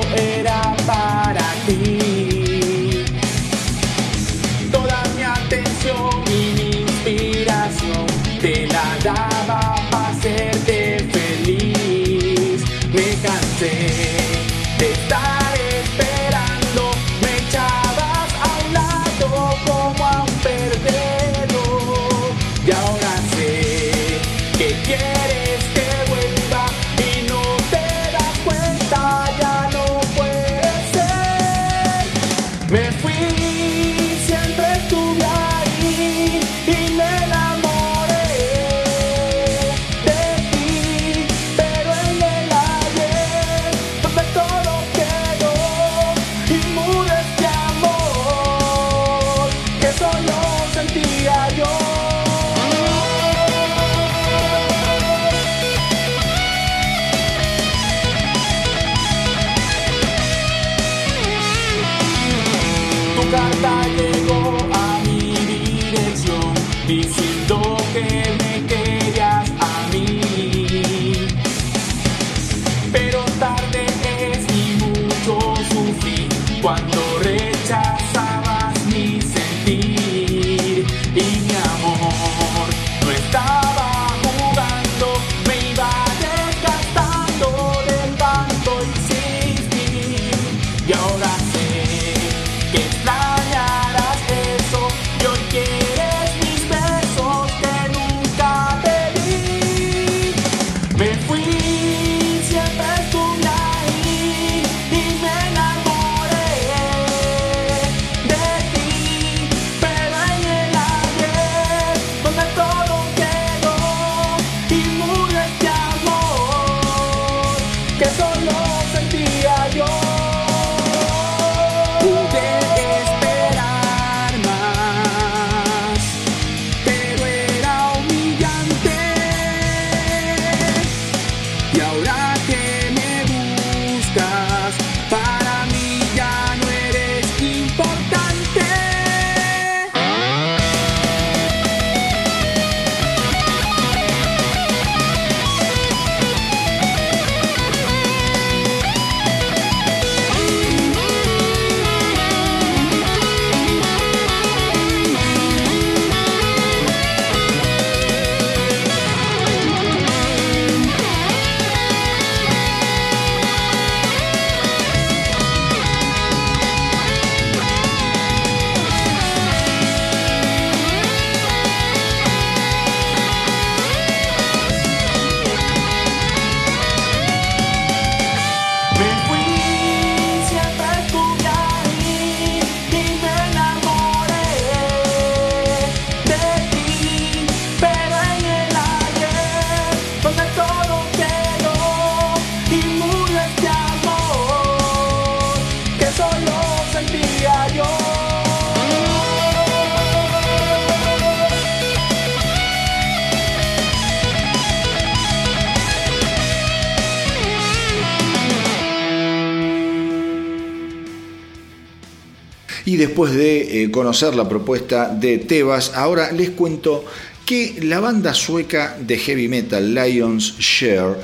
Después de eh, conocer la propuesta de Tebas, ahora les cuento que la banda sueca de heavy metal Lions Share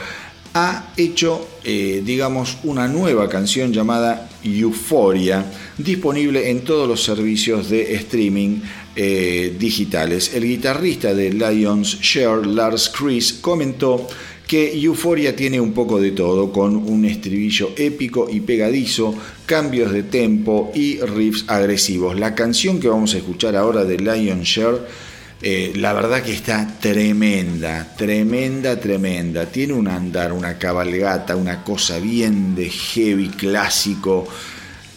ha hecho, eh, digamos, una nueva canción llamada Euphoria, disponible en todos los servicios de streaming eh, digitales. El guitarrista de Lions Share, Lars Chris, comentó que Euphoria tiene un poco de todo, con un estribillo épico y pegadizo, cambios de tempo y riffs agresivos. La canción que vamos a escuchar ahora de Lion Share eh, la verdad que está tremenda, tremenda, tremenda. Tiene un andar, una cabalgata, una cosa bien de heavy clásico.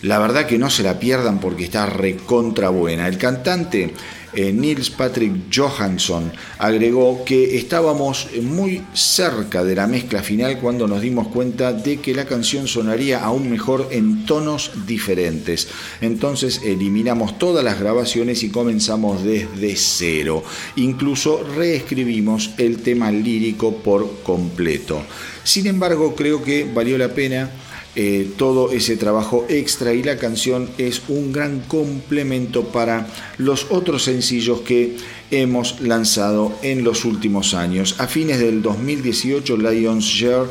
La verdad que no se la pierdan porque está recontra buena. El cantante eh, Nils Patrick Johansson agregó que estábamos muy cerca de la mezcla final cuando nos dimos cuenta de que la canción sonaría aún mejor en tonos diferentes. Entonces eliminamos todas las grabaciones y comenzamos desde cero. Incluso reescribimos el tema lírico por completo. Sin embargo, creo que valió la pena eh, todo ese trabajo extra y la canción es un gran complemento para los otros sencillos que hemos lanzado en los últimos años. A fines del 2018 Lions Share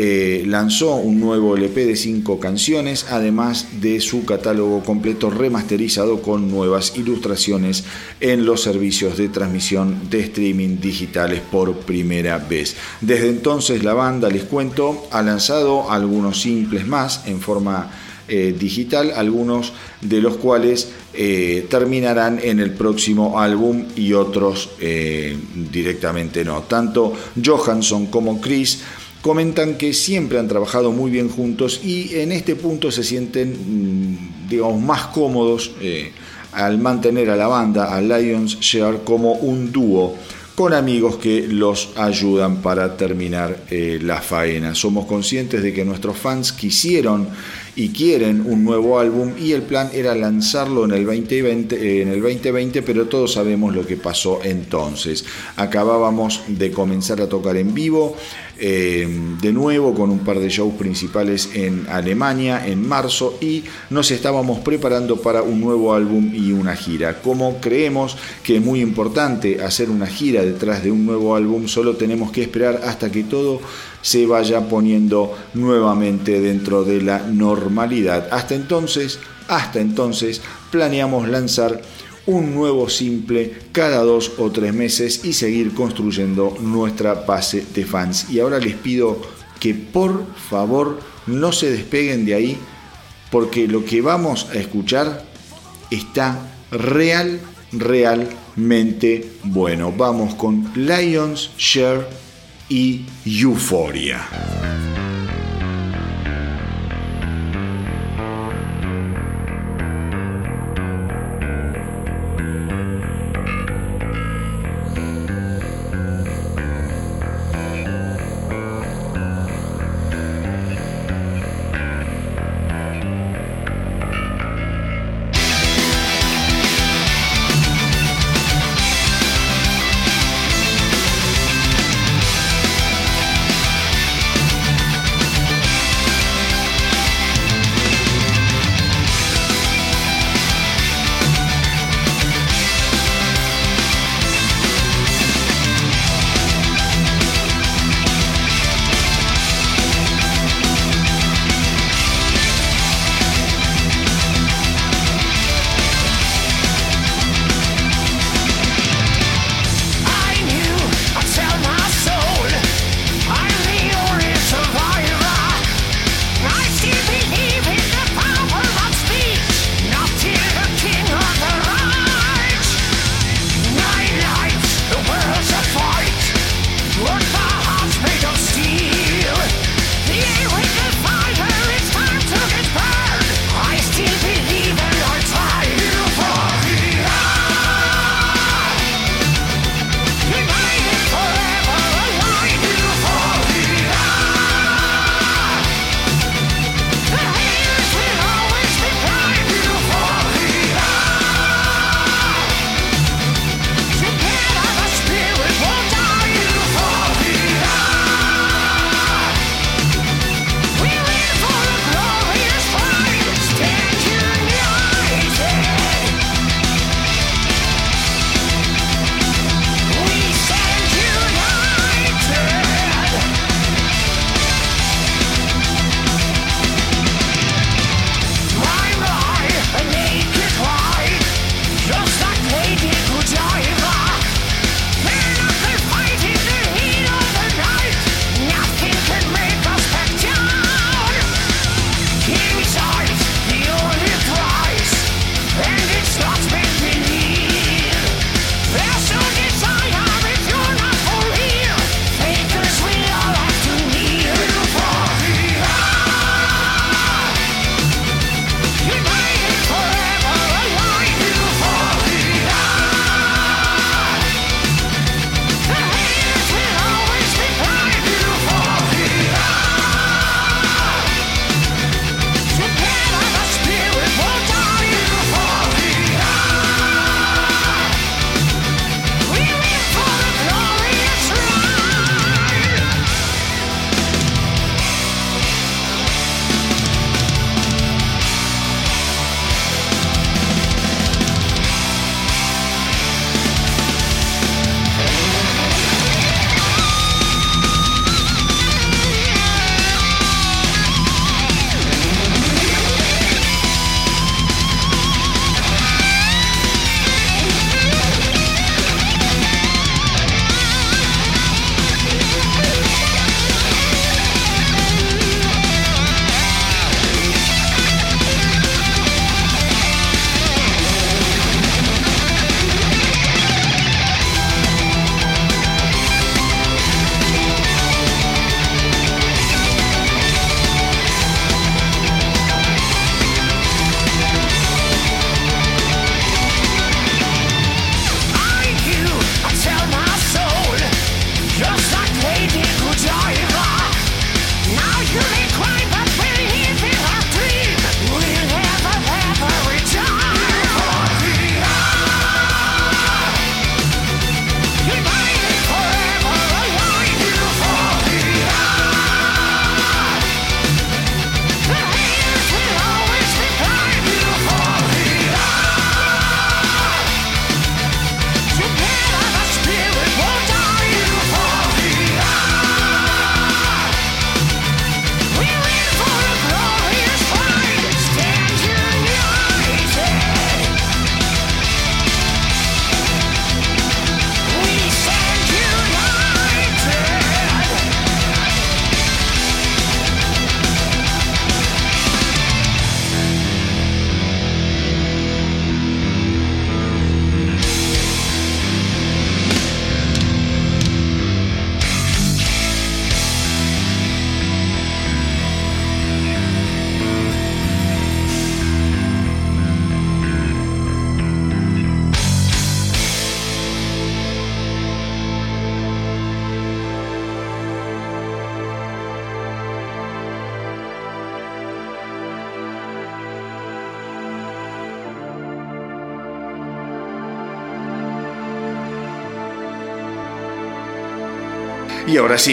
eh, lanzó un nuevo LP de cinco canciones, además de su catálogo completo remasterizado con nuevas ilustraciones en los servicios de transmisión de streaming digitales por primera vez. Desde entonces la banda, les cuento, ha lanzado algunos simples más en forma eh, digital, algunos de los cuales eh, terminarán en el próximo álbum y otros directamente no. Tanto Johansson como Chris comentan que siempre han trabajado muy bien juntos y en este punto se sienten, mm, digamos, más cómodos eh, al mantener a la banda, a Lions Share, como un dúo con amigos que los ayudan para terminar eh, la faena. Somos conscientes de que nuestros fans quisieron y quieren un nuevo álbum y el plan era lanzarlo en el 2020, eh, en el 2020 pero todos sabemos lo que pasó entonces. Acabábamos de comenzar a tocar en vivo, eh, de nuevo con un par de shows principales en Alemania en marzo y nos estábamos preparando para un nuevo álbum y una gira. Como creemos que es muy importante hacer una gira detrás de un nuevo álbum, solo tenemos que esperar hasta que todo se vaya poniendo nuevamente dentro de la normalidad. Hasta entonces, hasta entonces, planeamos lanzar un nuevo simple cada dos o tres meses y seguir construyendo nuestra base de fans. Y ahora les pido que por favor no se despeguen de ahí porque lo que vamos a escuchar está real, realmente bueno. Vamos con Lions Share y Euphoria.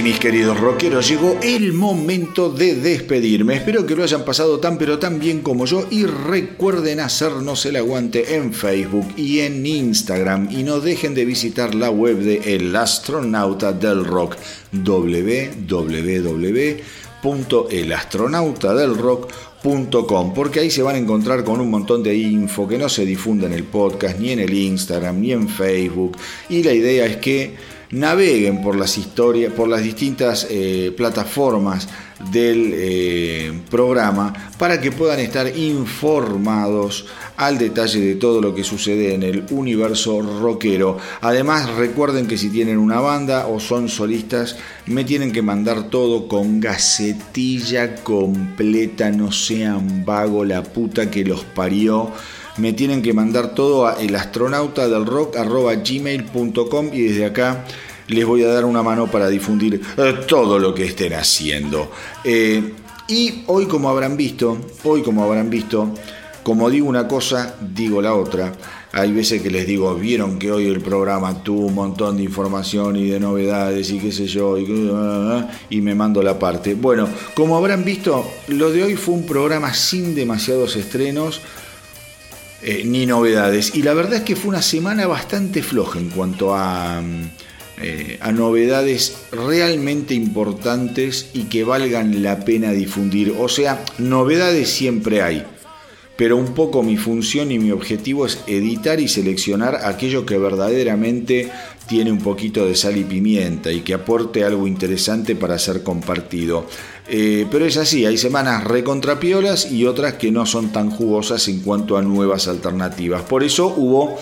Mis queridos rockeros, llegó el momento de despedirme. Espero que lo hayan pasado tan pero tan bien como yo y recuerden hacernos el aguante en Facebook y en Instagram y no dejen de visitar la web de El Astronauta del Rock www.elastronautadelrock.com porque ahí se van a encontrar con un montón de info que no se difunde en el podcast, ni en el Instagram, ni en Facebook. Y la idea es que naveguen por las historias, por las distintas eh, plataformas del eh, programa para que puedan estar informados al detalle de todo lo que sucede en el universo rockero. Además, recuerden que si tienen una banda o son solistas, me tienen que mandar todo con gacetilla completa, no sean vago la puta que los parió me tienen que mandar todo a elastronautadelrock.gmail.com y desde acá les voy a dar una mano para difundir eh, todo lo que estén haciendo. Eh, y hoy como habrán visto, hoy como habrán visto, como digo una cosa, digo la otra. Hay veces que les digo, vieron que hoy el programa tuvo un montón de información y de novedades y qué sé yo, y, y me mando la parte. Bueno, como habrán visto, lo de hoy fue un programa sin demasiados estrenos, eh, ni novedades. Y la verdad es que fue una semana bastante floja en cuanto a, mm, eh, a novedades realmente importantes y que valgan la pena difundir. O sea, novedades siempre hay. Pero un poco mi función y mi objetivo es editar y seleccionar aquello que verdaderamente tiene un poquito de sal y pimienta y que aporte algo interesante para ser compartido. Eh, pero es así, hay semanas recontrapiolas y otras que no son tan jugosas en cuanto a nuevas alternativas. Por eso hubo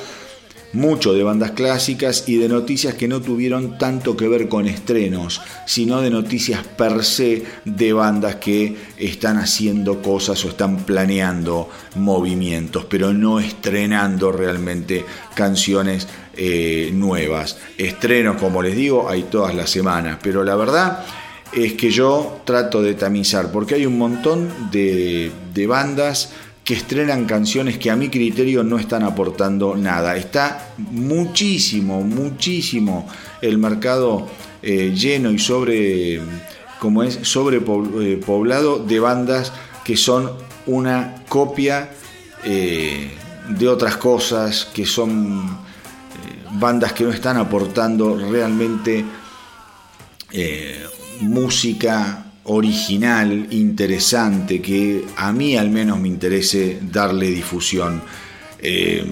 mucho de bandas clásicas y de noticias que no tuvieron tanto que ver con estrenos, sino de noticias per se de bandas que están haciendo cosas o están planeando movimientos, pero no estrenando realmente canciones eh, nuevas. Estrenos, como les digo, hay todas las semanas, pero la verdad es que yo trato de tamizar, porque hay un montón de, bandas que estrenan canciones que a mi criterio no están aportando nada. Está muchísimo, muchísimo el mercado eh, lleno y sobre, como es, sobrepoblado de bandas que son una copia eh, de otras cosas, que son eh, bandas que no están aportando realmente música original, interesante, que a mí al menos me interese darle difusión. Eh,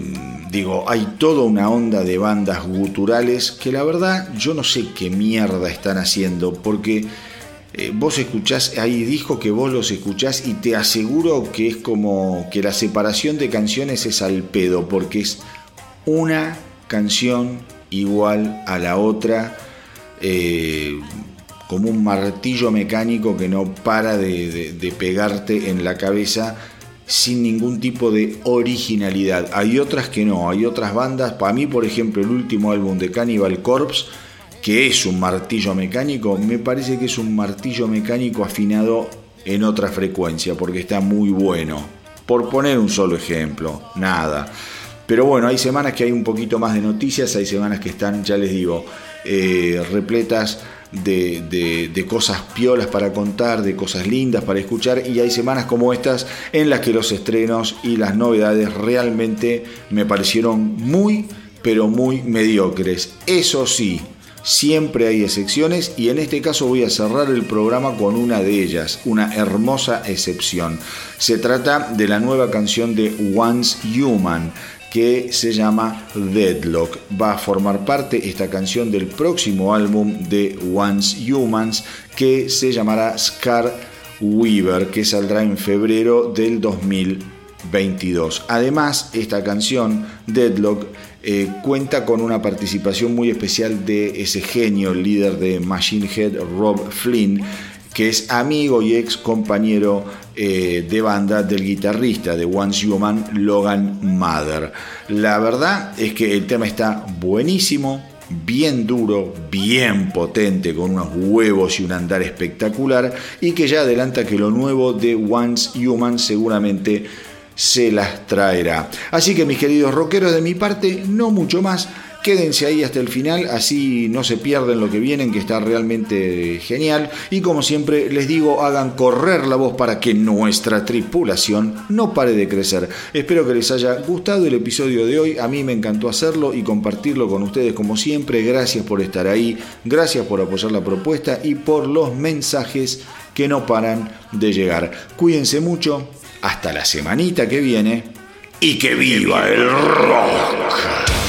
digo, hay toda una onda de bandas guturales que la verdad yo no sé qué mierda están haciendo, porque eh, vos escuchás, ahí dijo que vos los escuchás y te aseguro que es como que la separación de canciones es al pedo, porque es una canción igual a la otra. Eh, como un martillo mecánico que no para de, pegarte en la cabeza sin ningún tipo de originalidad. Hay otras que no, hay otras bandas, para mí por ejemplo el último álbum de Cannibal Corpse, que es un martillo mecánico, me parece que es un martillo mecánico afinado en otra frecuencia, porque está muy bueno. Por poner un solo ejemplo, nada. Pero bueno, hay semanas que hay un poquito más de noticias, hay semanas que están, ya les digo, eh, repletas de, cosas piolas para contar, de cosas lindas para escuchar y hay semanas como estas en las que los estrenos y las novedades realmente me parecieron muy, pero muy mediocres. Eso sí, siempre hay excepciones y en este caso voy a cerrar el programa con una de ellas, una hermosa excepción. Se trata de la nueva canción de Once Human que se llama Deadlock. Va a formar parte esta canción del próximo álbum de Once Humans que se llamará Scar Weaver, que saldrá en febrero del 2022. Además, esta canción, Deadlock, eh, cuenta con una participación muy especial de ese genio, líder de Machine Head, Rob Flynn, que es amigo y ex compañero eh, de banda del guitarrista de Once Human, Logan Mother. La verdad es que el tema está buenísimo, bien duro, bien potente, con unos huevos y un andar espectacular, y que ya adelanta que lo nuevo de Once Human seguramente se las traerá. Así que mis queridos rockeros, de mi parte, no mucho más. Quédense ahí hasta el final, así no se pierden lo que vienen, que está realmente genial. Y como siempre les digo, hagan correr la voz para que nuestra tripulación no pare de crecer. Espero que les haya gustado el episodio de hoy. A mí me encantó hacerlo y compartirlo con ustedes como siempre. Gracias por estar ahí, gracias por apoyar la propuesta y por los mensajes que no paran de llegar. Cuídense mucho, hasta la semanita que viene y que viva el rock.